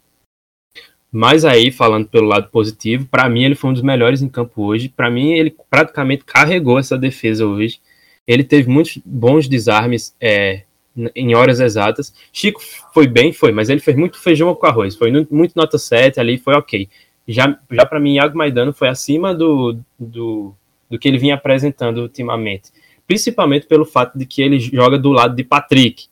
Mas aí, falando pelo lado positivo, para mim ele foi um dos melhores em campo hoje. Para mim, ele praticamente carregou essa defesa hoje. Ele teve muitos bons desarmes é, em horas exatas. Chico foi bem, foi, mas ele fez muito feijão com arroz. Foi muito nota 7 ali, foi ok. Já, já para mim, Iago Maidano foi acima do, do, do que ele vinha apresentando ultimamente. Principalmente pelo fato de que ele joga do lado de Patrick.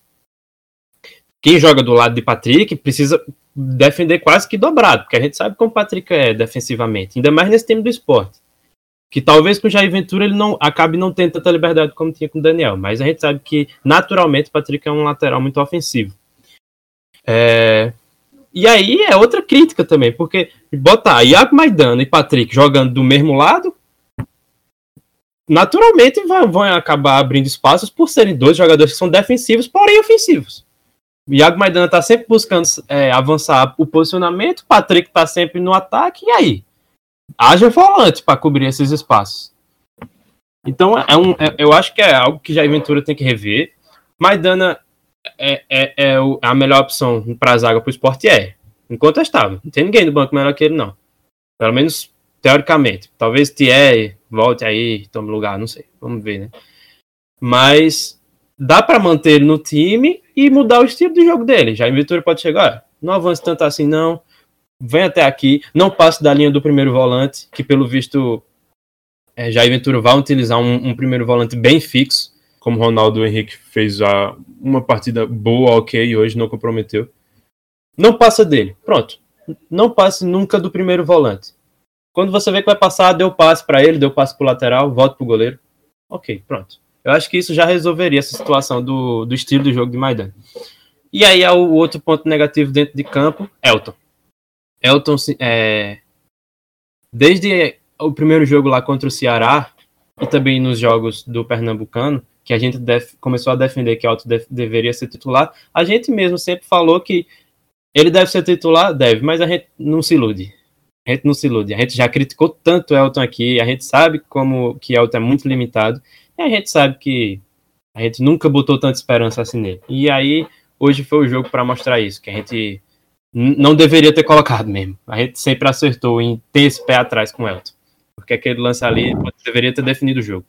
Quem joga do lado de Patrick precisa defender quase que dobrado, porque a gente sabe como o Patrick é defensivamente, ainda mais nesse time do esporte. Que talvez com o Jair Ventura ele não acabe não tendo tanta liberdade como tinha com o Daniel, mas a gente sabe que naturalmente o Patrick é um lateral muito ofensivo. É... E aí é outra crítica também, porque botar Iago Maidana e Patrick jogando do mesmo lado, naturalmente vão acabar abrindo espaços por serem dois jogadores que são defensivos, porém ofensivos. Iago Maidana tá sempre buscando é, avançar o posicionamento, o Patrick tá sempre no ataque, e aí? Haja volante para cobrir esses espaços. Então, é um, é, eu acho que é algo que Jair Ventura tem que rever. Maidana é, é, é a melhor opção para a zaga para o esporte, é. Incontestável. Não tem ninguém no banco melhor que ele, não. Pelo menos teoricamente. Talvez Thierry volte aí, tome lugar, não sei. Vamos ver, né? Mas dá para manter ele no time e mudar o estilo de jogo dele. Já em Vitória pode chegar, não avance tanto assim não, vem até aqui, não passe da linha do primeiro volante, que pelo visto é, Jair Ventura vai utilizar um, um, primeiro volante bem fixo, como Ronaldo Henrique fez a, uma partida boa, ok, hoje não comprometeu. Não passa dele, pronto. Não passe nunca do primeiro volante. Quando você vê que vai passar, deu passe para ele, deu passe para o lateral, volta para o goleiro. Ok, pronto. Eu acho que isso já resolveria essa situação do, do estilo do jogo de Maidan. E aí, o outro ponto negativo dentro de campo, Elton. Elton, é, desde o primeiro jogo lá contra o Ceará, e também nos jogos do Pernambucano, que a gente def, começou a defender que Elton def, deveria ser titular, a gente mesmo sempre falou que ele deve ser titular, deve, mas a gente não se ilude. A gente não se ilude. A gente já criticou tanto Elton aqui, a gente sabe como que Elton é muito limitado. E a gente sabe que a gente nunca botou tanta esperança assim nele. E aí, hoje foi o jogo para mostrar isso, que a gente não deveria ter colocado mesmo. A gente sempre acertou em ter esse pé atrás com o Elton. Porque aquele lance ali deveria ter definido o jogo.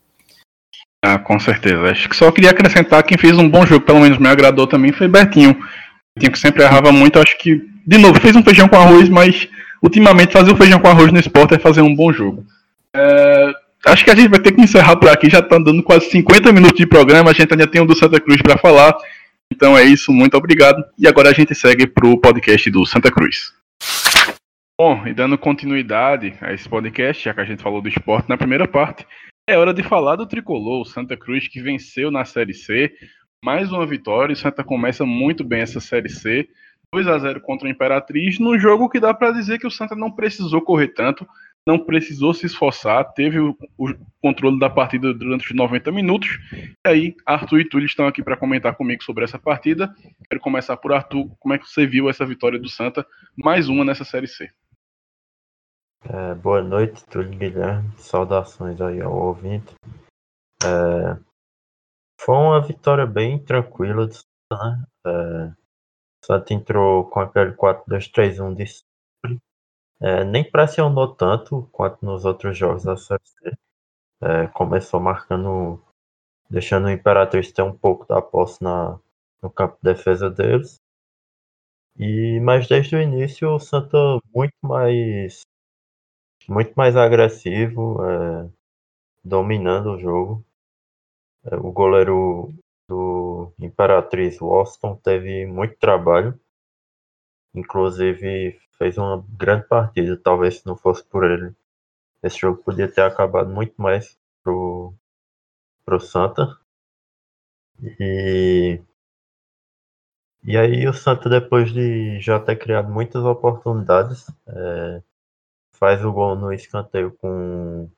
Ah, com certeza. Acho que só queria acrescentar quem fez um bom jogo, pelo menos me agradou também, foi Bertinho. Bertinho que sempre errava muito, acho que, de novo, fez um feijão com arroz, mas ultimamente fazer o feijão com arroz no esporte é fazer um bom jogo. É, Acho que a gente vai ter que encerrar por aqui, já está dando quase 50 minutos de programa, a gente ainda tem o do Santa Cruz para falar. Então é isso, muito obrigado. E agora a gente segue para o podcast do Santa Cruz. Bom, e dando continuidade a esse podcast, já que a gente falou do esporte na primeira parte, É hora de falar do tricolor, o Santa Cruz, que venceu na Série C. Mais uma vitória, o Santa começa muito bem essa Série C. 2 a 0 contra o Imperatriz, num jogo que dá para dizer que o Santa não precisou correr tanto, não precisou se esforçar, teve o, o controle da partida durante os 90 minutos. E aí, Arthur e Túlio estão aqui para comentar comigo sobre essa partida. Quero começar por Arthur, como é que você viu essa vitória do Santa, mais uma nessa Série C? É, boa noite, Túlio Guilherme. Saudações aí ao ouvinte. É, foi uma vitória bem tranquila do Santa, né? É, o Santa entrou com aquele 4-2-3-1 de. É, nem pressionou tanto quanto nos outros jogos da Série C. É, começou marcando, deixando o Imperatriz ter um pouco da posse na, no campo de defesa deles. E, mas desde o início o Santa muito mais muito mais agressivo, é, dominando o jogo. É, o goleiro do Imperatriz Washington teve muito trabalho, inclusive fez uma grande partida. Talvez se não fosse por ele, esse jogo podia ter acabado muito mais pro, pro Santa. E, e aí o Santa, depois de já ter criado muitas oportunidades, é, faz o gol no escanteio com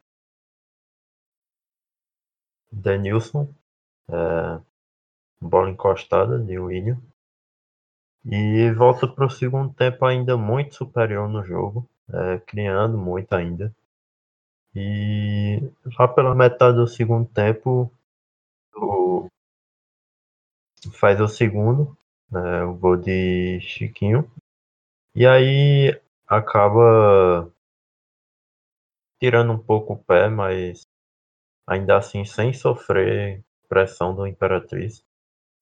Denilson, é, bola encostada de William. E volta para o segundo tempo ainda muito superior no jogo, é, criando muito ainda. E lá pela metade do segundo tempo, o, faz o segundo, né, o gol de Chiquinho. E aí acaba tirando um pouco o pé, mas ainda assim sem sofrer pressão do Imperatriz.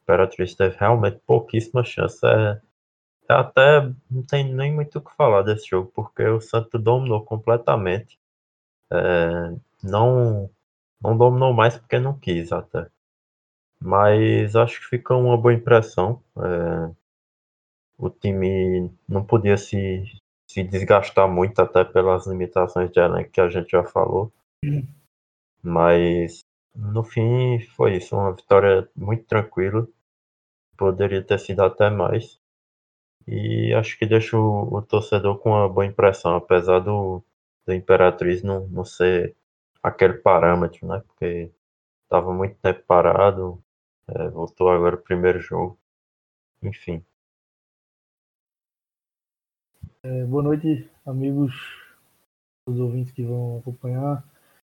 Imperatriz teve realmente pouquíssima chance. É, é até não tem nem muito o que falar desse jogo, porque o Santos dominou completamente. É, não, não dominou mais porque não quis até. Mas acho que fica uma boa impressão. É, o time não podia se se desgastar muito, até pelas limitações de elenco que a gente já falou. Uhum. Mas no fim foi isso, uma vitória muito tranquila. Poderia ter sido até mais. E acho que deixa o, o torcedor com uma boa impressão, apesar do, do Imperatriz não, não ser aquele parâmetro, né? Porque estava muito tempo parado, é, voltou agora o primeiro jogo. Enfim, é, boa noite, amigos, os ouvintes que vão acompanhar.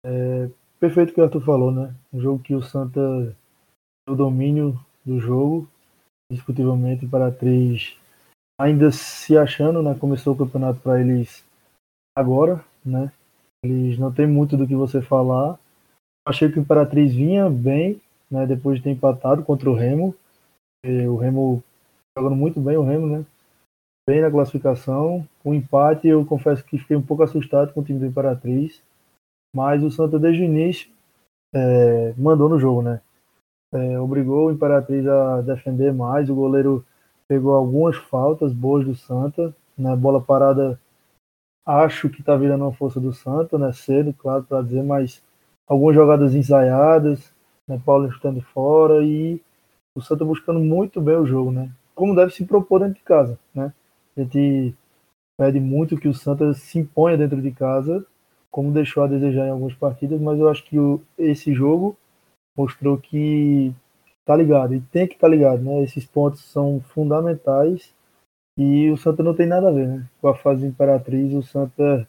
É, perfeito o que o Arthur falou, né? Um jogo que o Santa o domínio do jogo, discutivelmente para três, ainda se achando, né? Começou o campeonato para eles agora, né? Eles não tem muito do que você falar. Achei que o Imperatriz vinha bem, né? Depois de ter empatado contra o Remo. E o Remo jogando muito bem, o Remo, né? bem na classificação. O empate, eu confesso que fiquei um pouco assustado com o time do Imperatriz, mas o Santa desde o início é, mandou no jogo, né? É, obrigou o Imperatriz a defender mais. O goleiro pegou algumas faltas boas do Santa. Né? bola parada, acho que está virando uma força do Santa, né? Cedo, claro, para dizer, mas algumas jogadas ensaiadas, né? Paulo estando fora e o Santa buscando muito bem o jogo, né? Como deve se propor dentro de casa, né? A gente pede muito que o Santa se imponha dentro de casa, como deixou a desejar em algumas partidas, mas eu acho que o, esse jogo mostrou que tá ligado e tem que estar tá ligado, né? Esses pontos são fundamentais e o Santa não tem nada a ver, né? Com a fase imperatriz, o Santa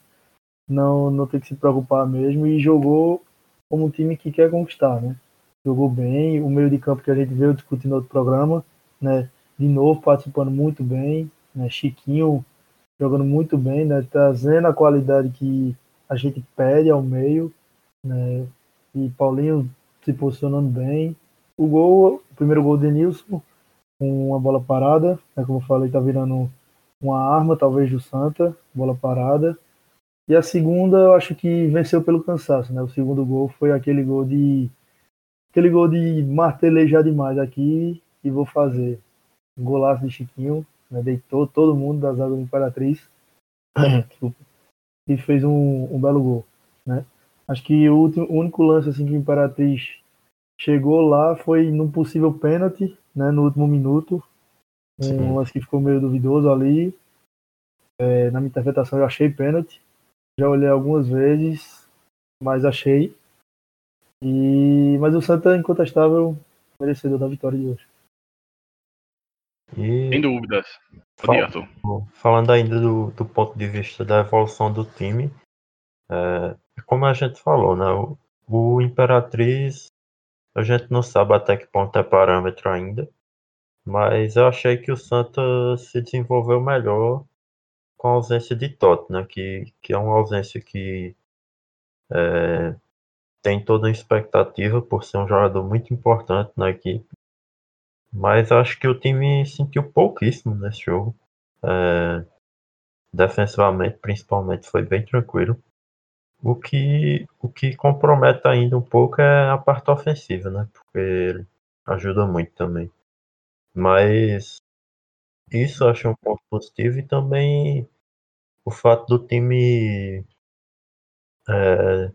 não não tem que se preocupar mesmo e jogou como um time que quer conquistar, né? Jogou bem, o meio de campo que a gente veio discutindo no outro programa, né? De novo participando muito bem, né? Chiquinho jogando muito bem, né? Trazendo a qualidade que a gente pede ao meio, né? E Paulinho se posicionando bem. O gol, o primeiro gol de Nilson, com uma bola parada, né? como eu falei, tá virando uma arma, talvez, do Santa, bola parada. E a segunda, eu acho que venceu pelo cansaço, né? O segundo gol foi aquele gol de. Aquele gol de martelejar demais aqui e vou fazer. Um golaço de Chiquinho, né, deitou todo mundo das águas do Imperatriz e fez um, um, belo gol. Acho que o, último, o único lance assim que o Imperatriz chegou lá foi num possível pênalti, né, no último minuto. Um Sim. lance que ficou meio duvidoso ali. É, na minha interpretação eu achei pênalti. Já olhei algumas vezes, mas achei. E mas o Santa é incontestável merecedor da vitória de hoje. E Sem dúvidas. Fal- falando ainda do, do ponto de vista da evolução do time, é, como a gente falou, né? O, o Imperatriz, a gente não sabe até que ponto é parâmetro ainda, mas eu achei que o Santa se desenvolveu melhor com a ausência de Totti, né? Que, que é uma ausência que é, tem toda a expectativa por ser um jogador muito importante na equipe. Mas acho que o time sentiu pouquíssimo nesse jogo. É, defensivamente, principalmente, foi bem tranquilo. O que, o que compromete ainda um pouco é a parte ofensiva, né? Porque ajuda muito também. Mas isso eu achei um ponto positivo e também o fato do time é,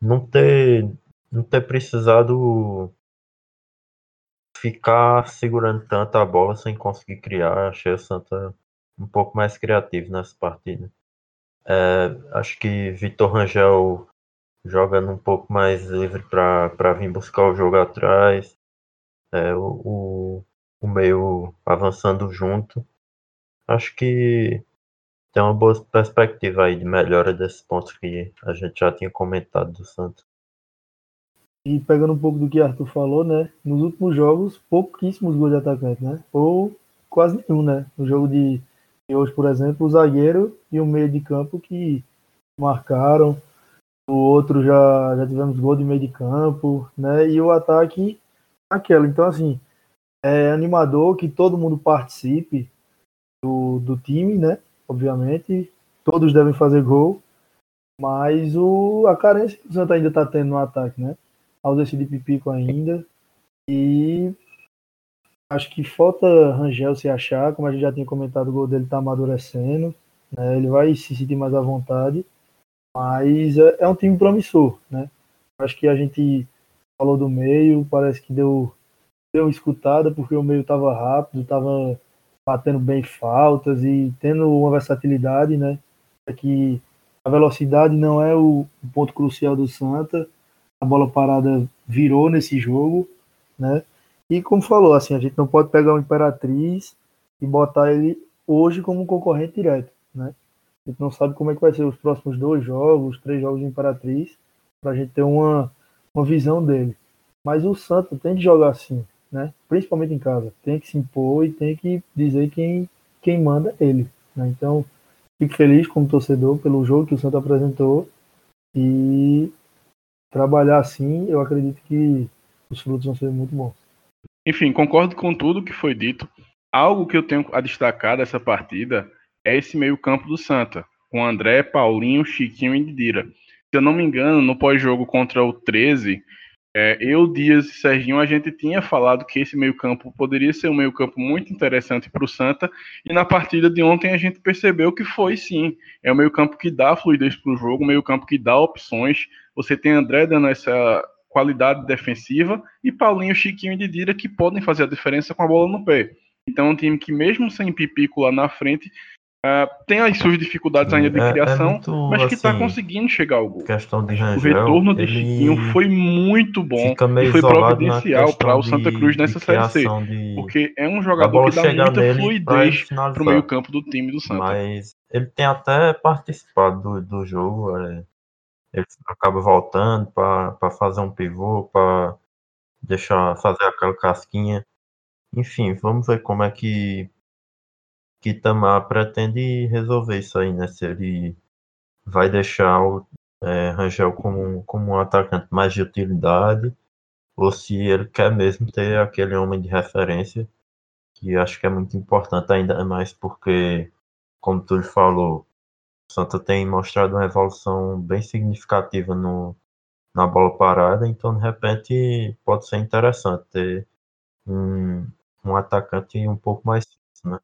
não ter não ter precisado ficar segurando tanto a bola sem conseguir criar. Achei o Santa um pouco mais criativo nessa partida. É, acho que Vitor Rangel jogando um pouco mais livre para vir buscar o jogo atrás. É, o, o, meio avançando junto. Acho que tem uma boa perspectiva aí de melhora desses pontos que a gente já tinha comentado do Santos. E pegando um pouco do que Arthur falou, né? Nos últimos jogos, pouquíssimos gols de atacante, né? Ou quase nenhum, né? No jogo de, de hoje, por exemplo, o zagueiro e o meio de campo que marcaram. O outro já, já tivemos gol de meio de campo, né? E o ataque, aquela. Então, assim, é animador que todo mundo participe do, do time, né? Obviamente, todos devem fazer gol, mas o, a carência que o Santa ainda está tendo no ataque, né? A ausência de Pipico ainda. E acho que falta Rangel se achar, como a gente já tinha comentado, o gol dele está amadurecendo, né? Ele vai se sentir mais à vontade, mas é, é um time promissor, né? Acho que a gente falou do meio, parece que deu, deu uma escutada, porque o meio estava rápido, estava batendo bem faltas e tendo uma versatilidade, né? É que a velocidade não é o, o ponto crucial do Santa. A bola parada virou nesse jogo, né? E como falou, assim, a gente não pode pegar o Imperatriz e botar ele hoje como concorrente direto, né? A gente não sabe como é que vai ser os próximos dois jogos, três jogos de Imperatriz, para a gente ter uma, uma visão dele. Mas o Santa tem de jogar assim, né? Principalmente em casa. Tem que se impor e tem que dizer quem, quem manda ele. Né? Então, fico feliz como torcedor pelo jogo que o Santa apresentou e trabalhar assim, eu acredito que os frutos vão ser muito bons. Enfim, concordo com tudo que foi dito. Algo que eu tenho a destacar dessa partida é esse meio-campo do Santa, com André, Paulinho, Chiquinho e Didira. Se eu não me engano, no pós-jogo contra o 13, é, eu, Dias e Serginho, a gente tinha falado que esse meio-campo poderia ser um meio-campo muito interessante para o Santa, e na partida de ontem a gente percebeu que foi sim. É um meio-campo que dá fluidez para o jogo, um meio-campo que dá opções. Você tem André dando essa qualidade defensiva e Paulinho, Chiquinho e Didira que podem fazer a diferença com a bola no pé. Então é um time que, mesmo sem Pipico lá na frente, Uh, tem as suas dificuldades ainda de É- é criação, muito, mas que está assim, conseguindo chegar ao gol. Questão de O Rangel, retorno de Chiquinho foi muito bom meio e foi providencial para o Santa Cruz nessa Série C. de- Porque é um jogador que dá muita fluidez para o meio-campo do time do Santa. Mas ele tem até participado do, do jogo. é, ele acaba voltando para fazer um pivô, para deixar fazer aquela casquinha. Enfim, vamos ver como é que que Tamar pretende resolver isso aí, né? Se ele vai deixar o é, Rangel como, como um atacante mais de utilidade ou se ele quer mesmo ter aquele homem de referência que acho que é muito importante ainda mais porque, como tu falou, Santa tem mostrado uma evolução bem significativa no, na bola parada, então de repente pode ser interessante ter um, um atacante um pouco mais fixo, né?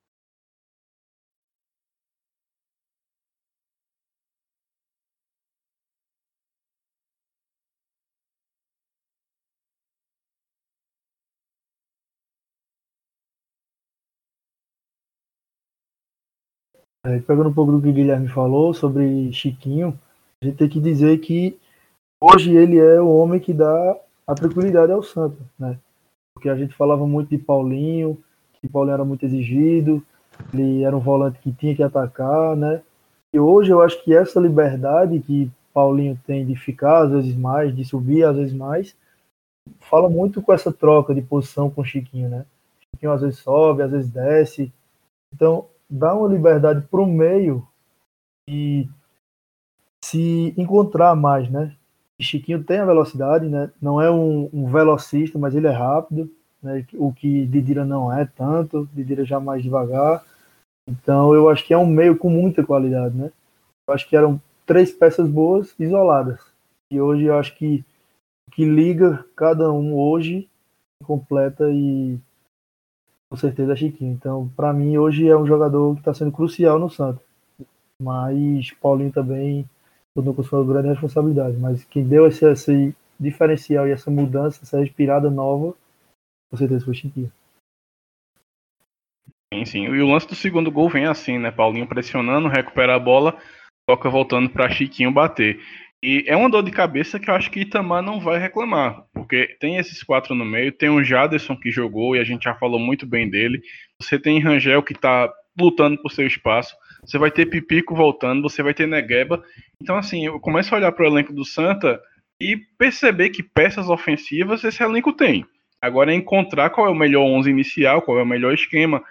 É, pegando um pouco do que o Guilherme falou sobre Chiquinho, a gente tem que dizer que hoje ele é o homem que dá a tranquilidade ao Santos, né? Porque a gente falava muito de Paulinho, que Paulinho era muito exigido, ele era um volante que tinha que atacar, né? E hoje eu acho que essa liberdade que Paulinho tem de ficar às vezes mais, de subir às vezes mais, fala muito com essa troca de posição com Chiquinho, né? Chiquinho às vezes sobe, às vezes desce. Então, dá uma liberdade para o meio e se encontrar mais, né? Chiquinho tem a velocidade, né? Não é um, um velocista, mas ele é rápido, né? O que Didira não é tanto, Didira já mais devagar. Então, eu acho que é um meio com muita qualidade, né? Eu acho que eram três peças boas isoladas. E hoje eu acho que que liga cada um hoje completa e com certeza é Chiquinho. Então, para mim, hoje é um jogador que está sendo crucial no Santos. Mas Paulinho também tornou com sua grande responsabilidade. Mas quem deu esse, esse diferencial e essa mudança, essa respirada nova, com certeza foi Chiquinho. Sim, sim. E o lance do segundo gol vem assim, né? Paulinho pressionando, recupera a bola, toca voltando para Chiquinho bater. E é uma dor de cabeça que eu acho que Itamar não vai reclamar, porque tem esses quatro no meio, tem o Jaderson que jogou e a gente já falou muito bem dele. Você tem Rangel que está lutando por seu espaço. Você vai ter Pipico voltando, você vai ter Negueba. Então, assim, eu começo a olhar para o elenco do Santa e perceber que peças ofensivas esse elenco tem. Agora é encontrar qual é o melhor 11 inicial, qual é o melhor esquema,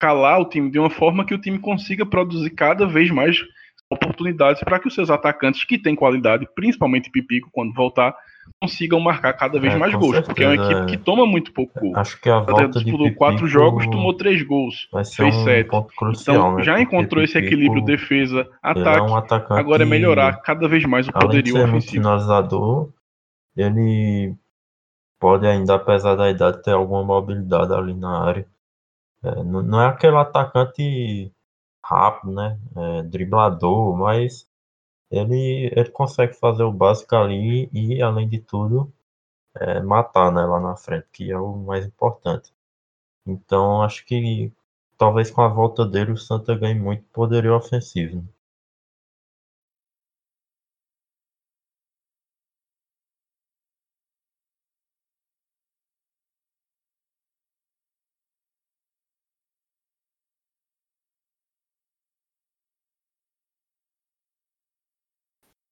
calar o time de uma forma que o time consiga produzir cada vez mais oportunidades para que os seus atacantes que têm qualidade, principalmente Pipico, quando voltar, consigam marcar cada vez é, mais gols, certeza, porque é uma equipe que toma muito pouco gol. Acho que a volta disputou de quatro jogos, tomou três gols, fez um sete. Crucial, então né? já encontrou esse equilíbrio defesa, ataque. É um agora é melhorar cada vez mais o poderio além de ser ofensivo. finalizador, ele pode ainda, apesar da idade, ter alguma mobilidade ali na área. É, não, não é aquele atacante rápido, né? É, driblador, mas ele, ele consegue fazer o básico ali e, além de tudo, é, matar né, lá na frente, que é o mais importante. Então, acho que talvez com a volta dele o Santa ganhe muito poderio ofensivo.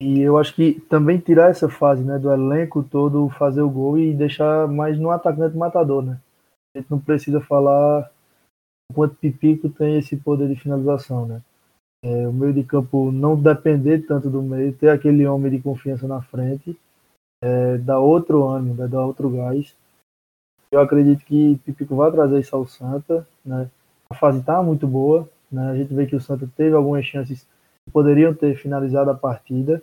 E eu acho que também tirar essa fase, né, do elenco todo fazer o gol e deixar mais no atacante matador, né? A gente não precisa falar o quanto Pipico tem esse poder de finalização, né? É, o meio de campo não depender tanto do meio, ter aquele homem de confiança na frente, é, dar outro ânimo, né, dar outro gás. Eu acredito que Pipico vai trazer isso ao Santa, né? A fase está muito boa, né? A gente vê que o Santa teve algumas chances que poderiam ter finalizado a partida,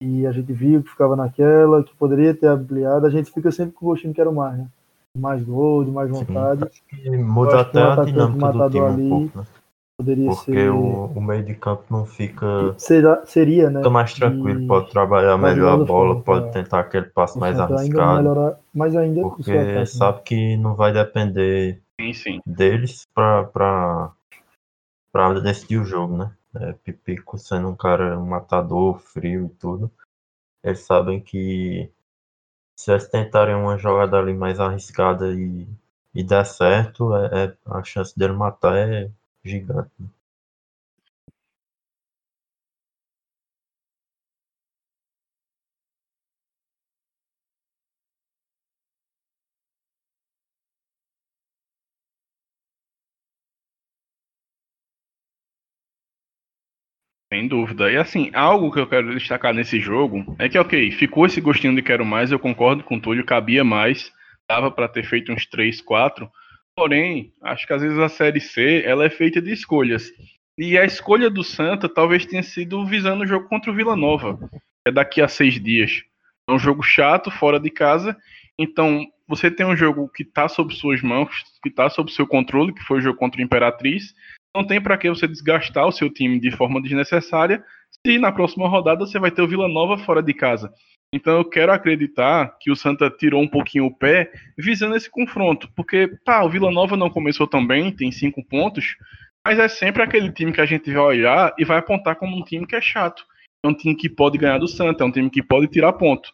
e a gente viu que ficava naquela, que poderia ter ampliado, a gente fica sempre com o gostinho que era mais, né? Mais gol, de mais vontade. Sim, muda até um a dinâmica do time ali, um pouco, né? Poderia Porque ser... o, o meio de campo não fica. Será, seria, né? Fica mais tranquilo, e... pode trabalhar melhor a bola, pode tentar aquele passo mais arriscado. Melhorar, mais ainda porque ataque, né? sabe né? que não vai depender sim, sim. deles para para decidir o jogo, né? É, Pipico sendo um cara um matador, frio e tudo, eles sabem que se eles tentarem uma jogada ali mais arriscada e, e der certo, é, é a chance dele matar é gigante. Né? Sem dúvida. E assim, algo que eu quero destacar nesse jogo é que, ok, ficou esse gostinho de quero mais, eu concordo com o Túlio, cabia mais, dava para ter feito uns 3, 4. Porém, acho que às vezes a Série C ela é feita de escolhas. E a escolha do Santa talvez tenha sido visando o jogo contra o Vila Nova. É daqui a seis dias. É um jogo chato, fora de casa. Então, você tem um jogo que está sob suas mãos, que está sob seu controle, que foi o jogo contra o Imperatriz não tem para que você desgastar o seu time de forma desnecessária se na próxima rodada você vai ter o Vila Nova fora de casa. Então eu quero acreditar que o Santa tirou um pouquinho o pé visando esse confronto, porque tá, o Vila Nova não começou tão bem, tem cinco pontos, Mas é sempre aquele time que a gente vai olhar e vai apontar como um time que é chato. É um time que pode ganhar do Santa, é um time que pode tirar ponto.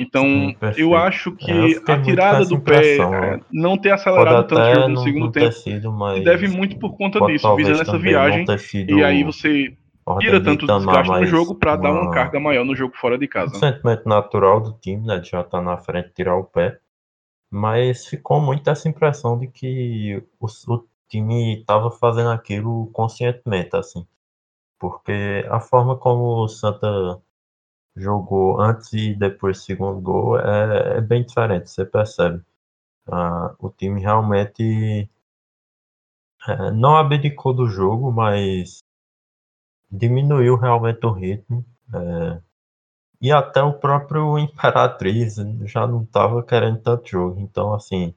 Então, Sim, eu acho que é, eu a tirada do pé, é, não ter acelerado tanto o jogo no segundo tempo, sido, deve muito por conta disso, visando essa viagem. E aí você tira tanto desgaste no jogo para uma... dar uma carga maior no jogo fora de casa. Um sentimento natural do time, né? De já estar tá na frente, tirar o pé. Mas ficou muito essa impressão de que o, o time estava fazendo aquilo conscientemente, assim. Porque a forma como o Santa jogou antes e depois do segundo gol é, é bem diferente, você percebe. Ah, o time realmente é, não abdicou do jogo, mas diminuiu realmente o ritmo. É, e até o próprio Imperatriz já não estava querendo tanto jogo. Então, assim,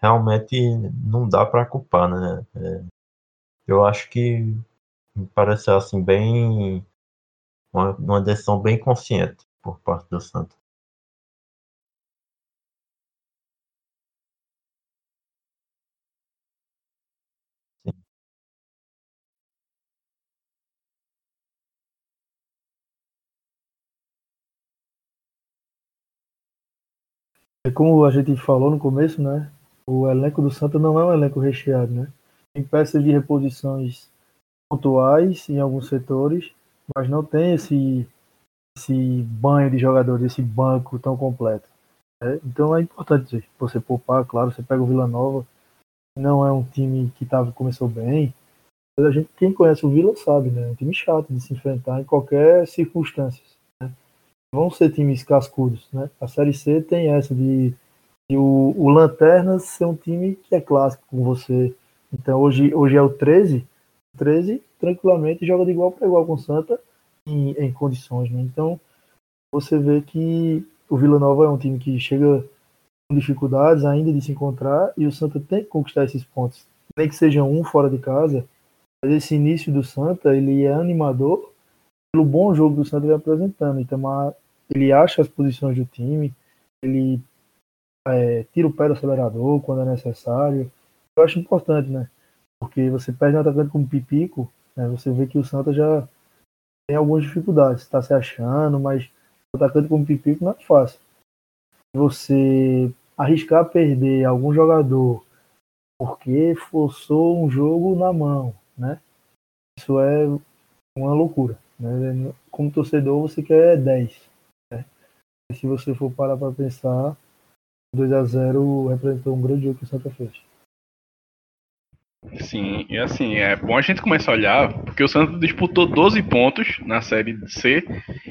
realmente não dá para culpar, né? É, eu acho que me pareceu assim bem uma, uma decisão bem consciente por parte do Santos. É como a gente falou no começo, né? O elenco do Santa não é um elenco recheado, né? Tem peças de reposições pontuais em alguns setores, mas não tem esse, esse banho de jogadores, esse banco tão completo. Né? Então é importante você poupar, claro, você pega o Vila Nova, não é um time que tava, começou bem, mas a gente, quem conhece o Vila sabe, né? É um time chato de se enfrentar em qualquer circunstância. Né? Vão ser times cascudos, né? A Série C tem essa de, de o, o Lanternas ser um time que é clássico com você. Então hoje, hoje é o 13, 13 tranquilamente joga de igual para igual com o Santa em, em condições. Né? Então você vê que o Vila Nova é um time que chega com dificuldades ainda de se encontrar e o Santa tem que conquistar esses pontos. Nem que seja um fora de casa, mas esse início do Santa ele é animador pelo bom jogo do Santa vem apresentando. Então ele acha as posições do time, ele é, tira o pé do acelerador quando é necessário. Eu acho importante, né? Porque você perde um atacante como Pipico, né? você vê que o Santa já tem algumas dificuldades, está se achando, mas o atacante como Pipico não é fácil. Você arriscar perder algum jogador porque forçou um jogo na mão, né? Isso é uma loucura. Né? Como torcedor, você quer 10. Né? Se você for parar para pensar, 2 a 0 representou um grande jogo que o Santa fez. Sim, e assim, é bom a gente começar a olhar, porque o Santos disputou 12 pontos na Série C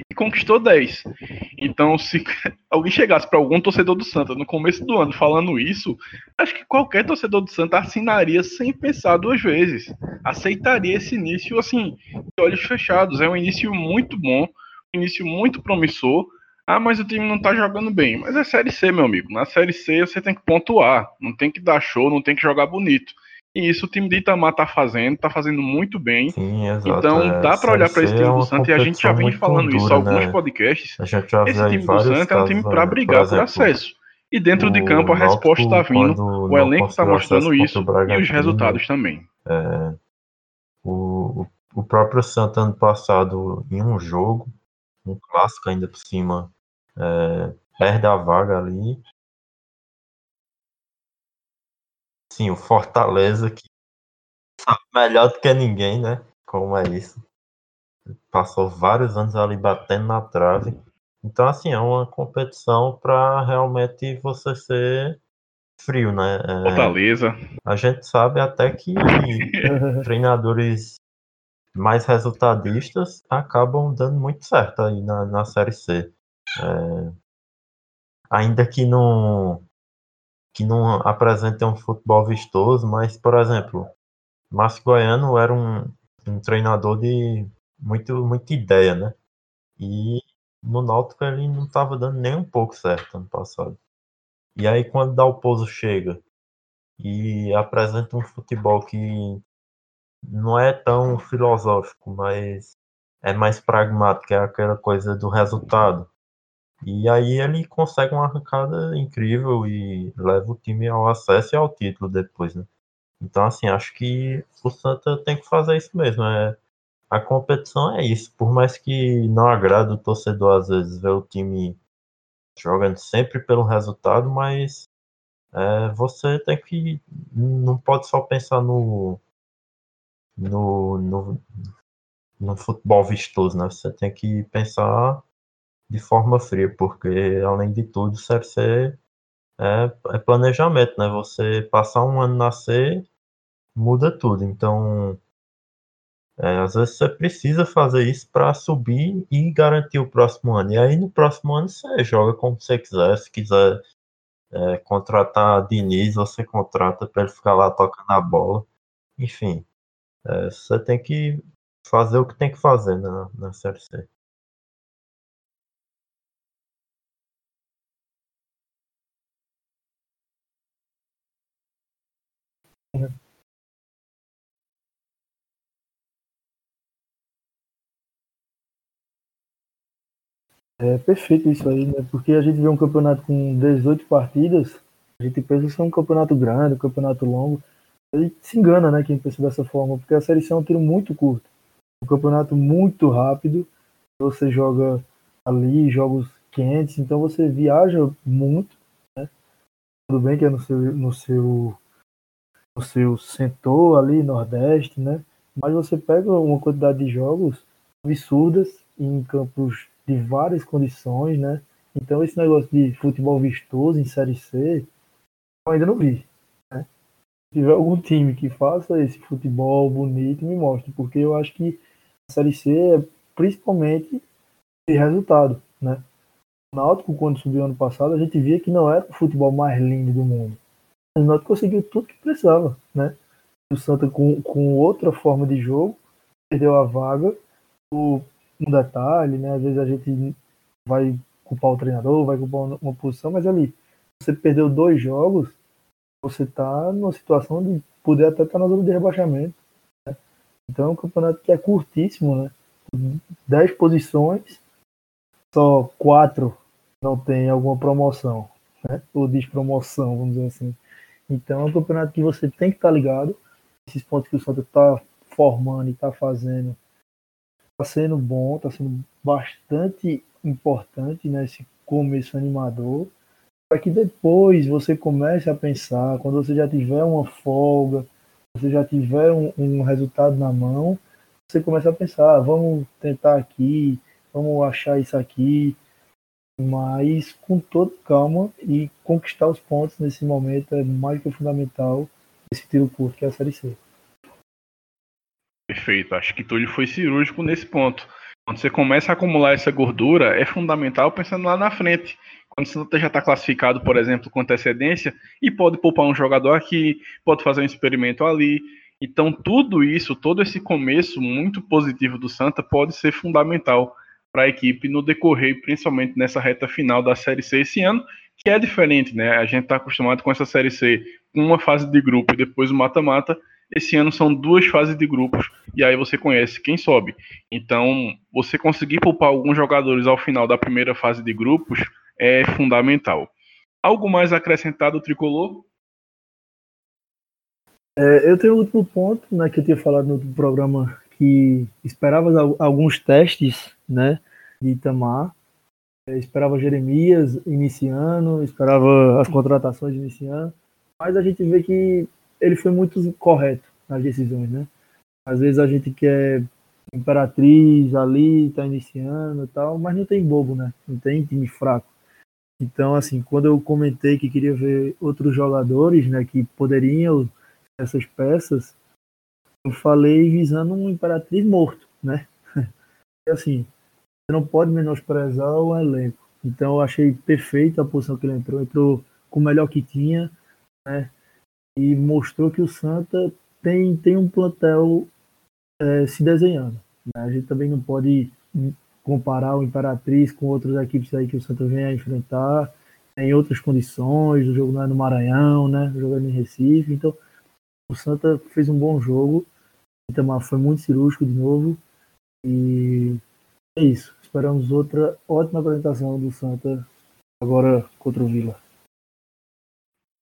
e conquistou 10. Então, se alguém chegasse para algum torcedor do Santa no começo do ano falando isso, acho que qualquer torcedor do Santa assinaria sem pensar duas vezes. Aceitaria esse início, assim, de olhos fechados. É um início muito bom, um início muito promissor. Ah, mas o time não tá jogando bem. Mas é Série C, meu amigo. Na Série C você tem que pontuar. Não tem que dar show, não tem que jogar bonito. E isso o time de Itamar tá fazendo, tá fazendo muito bem. Sim, exato. Então é, dá para olhar para esse time é do Santos e a gente já vem falando dura, isso em alguns né? podcasts. esse time do Santos é um time para brigar por, por acesso. E dentro de campo a resposta está vindo, o elenco está mostrando isso e os resultados também. É, o, o próprio Santos ano passado, em um jogo, um clássico ainda por cima, é, perde a vaga ali Sim, o Fortaleza que sabe melhor do que ninguém, né? Como é isso. Passou vários anos ali batendo na trave. Então, assim, é uma competição para realmente você ser frio, né? É, Fortaleza. A gente sabe até que treinadores mais resultadistas acabam dando muito certo aí na, na Série C. É, ainda que não que não apresentem um futebol vistoso, mas, por exemplo, Márcio Goiano era um, um treinador de muito, muita ideia, né? E no Náutico ele não estava dando nem um pouco certo ano passado. E aí quando Dalpozo chega e apresenta um futebol que não é tão filosófico, mas é mais pragmático, é aquela coisa do resultado. E aí ele consegue uma arrancada incrível e leva o time ao acesso e ao título depois, né? Então, assim, acho que o Santa tem que fazer isso mesmo. É, a competição é isso. Por mais que não agrade o torcedor, às vezes, ver o time jogando sempre pelo resultado, mas é, você tem que. Não pode só pensar no, no, no, no futebol vistoso, né? Você tem que pensar de forma fria, porque além de tudo, o Série C é, é planejamento, né? Você passar um ano nascer muda tudo. Então, é, às vezes você precisa fazer isso para subir e garantir o próximo ano. E aí no próximo ano você joga como você quiser. Se quiser é, contratar Diniz, você contrata para ele ficar lá tocando a bola. Enfim, é, você tem que fazer o que tem que fazer na, na Série C. É perfeito isso aí, né? Porque a gente vê um campeonato com 18 partidas, a gente pensa que é um campeonato grande, um campeonato longo. A gente se engana, né, quem pensa dessa forma, porque a Série C é um tiro muito curto. Um campeonato muito rápido, você joga ali, jogos quentes, então você viaja muito, né? Tudo bem que é no seu, no seu, no seu setor ali, Nordeste, né? Mas você pega uma quantidade de jogos absurdas em campos de várias condições, né? Então esse negócio de futebol vistoso em Série C, eu ainda não vi. Né? Se tiver algum time que faça esse futebol bonito, me mostre, porque eu acho que a Série C é principalmente de resultado, né? O Náutico, quando subiu ano passado, a gente via que não era o futebol mais lindo do mundo. O Náutico conseguiu tudo que precisava, né? O Santa, com, com outra forma de jogo, perdeu a vaga. O um detalhe, né? Às vezes a gente vai culpar o treinador, vai culpar uma posição, mas ali, você perdeu dois jogos, você tá numa situação de poder até estar tá na zona de rebaixamento. Né? Então é um campeonato que é curtíssimo, né? Dez posições, só quatro não tem alguma promoção, né? Ou despromoção, vamos dizer assim. Então é um campeonato que você tem que estar tá ligado. Esses pontos que o Santa está formando e está fazendo está sendo bom, está sendo bastante importante nesse né, começo animador, para que depois você comece a pensar, quando você já tiver uma folga, você já tiver um, um resultado na mão, você começa a pensar, ah, vamos tentar aqui, vamos achar isso aqui, mas com toda calma e conquistar os pontos nesse momento é mais que fundamental esse tiro curto que é a Série C. Perfeito. Acho que Túlio foi cirúrgico nesse ponto. Quando você começa a acumular essa gordura, é fundamental pensando lá na frente. Quando você já está classificado, por exemplo, com antecedência, e pode poupar um jogador aqui, pode fazer um experimento ali. Então, tudo isso, todo esse começo muito positivo do Santa pode ser fundamental para a equipe no decorrer, principalmente nessa reta final da Série C esse ano, que é diferente, né? A gente está acostumado com essa Série C, uma fase de grupo e depois o mata-mata. Esse ano são duas fases de grupos e aí você conhece quem sobe. Então, você conseguir poupar alguns jogadores ao final da primeira fase de grupos é fundamental. Algo mais acrescentado, Tricolor? É, eu tenho um último ponto, né, que eu tinha falado no programa que esperava alguns testes, né, de Itamar. É, esperava Jeremias iniciando, esperava as contratações iniciando, mas a gente vê que ele foi muito correto nas decisões, né? Às vezes a gente quer Imperatriz ali, tá iniciando e tal, mas não tem bobo, né? Não tem time fraco. Então, assim, quando eu comentei que queria ver outros jogadores, né, que poderiam essas peças, eu falei visando um Imperatriz morto, né? E assim, você não pode menosprezar o elenco. Então, eu achei perfeita a posição que ele entrou, entrou com o melhor que tinha, né? e mostrou que o Santa tem, tem um plantel é, se desenhando. Né? A gente também não pode comparar o Imperatriz com outras equipes aí que o Santa vem a enfrentar em outras condições, o jogo não é no Maranhão, né? Jogando em Recife, então o Santa fez um bom jogo, o Itamar foi muito cirúrgico de novo e é isso. Esperamos outra ótima apresentação do Santa agora contra o Vila.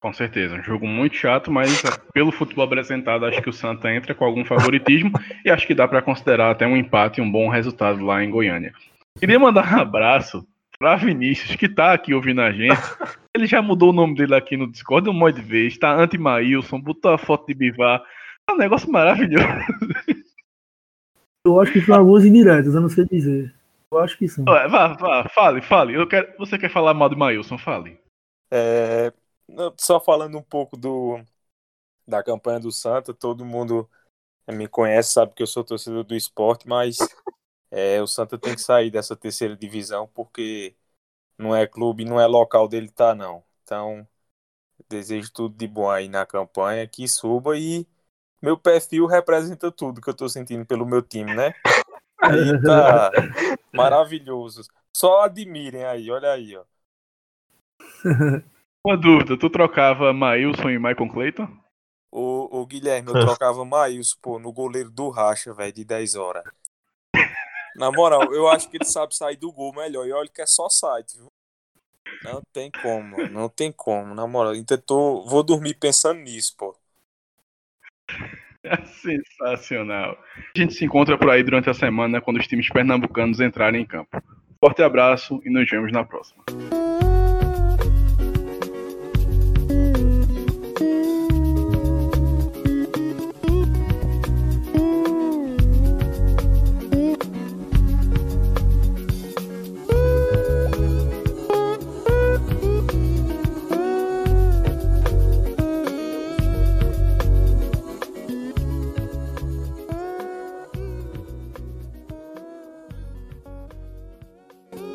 Com certeza, um jogo muito chato, mas é, pelo futebol apresentado, acho que o Santa entra com algum favoritismo e acho que dá para considerar até um empate e um bom resultado lá em Goiânia. Queria mandar um abraço para Vinícius, que tá aqui ouvindo a gente. Ele já mudou o nome dele aqui no Discord um monte de vez, tá anti-Maílson, botou a foto de Bivar. É um negócio maravilhoso. Eu acho que são algumas indiretas, eu não sei dizer. Eu acho que sim. Vá, vá, fale, fale. Eu quero... Você quer falar mal de Maílson? Fale. É, só falando um pouco do da campanha do Santa, todo mundo me conhece, sabe que eu sou torcedor do esporte, mas é, o Santa tem que sair dessa terceira divisão porque não é clube, não é local dele tá não. Então, desejo tudo de bom aí na campanha, que suba e meu perfil representa tudo que eu tô sentindo pelo meu time, né? Aí tá maravilhoso. Só admirem aí, olha aí, ó. Uma dúvida, tu trocava Maílson e Michael Clayton? O, o Guilherme, eu trocava Maílson, pô, no goleiro do Racha, velho, de 10 horas. Na moral, eu acho que ele sabe sair do gol melhor. E olha que é só site, viu? Não tem como, não tem como, na moral. Então, tô, vou dormir pensando nisso, pô. Sensacional. A gente se encontra por aí durante a semana quando os times pernambucanos entrarem em campo. Forte abraço e nos vemos na próxima.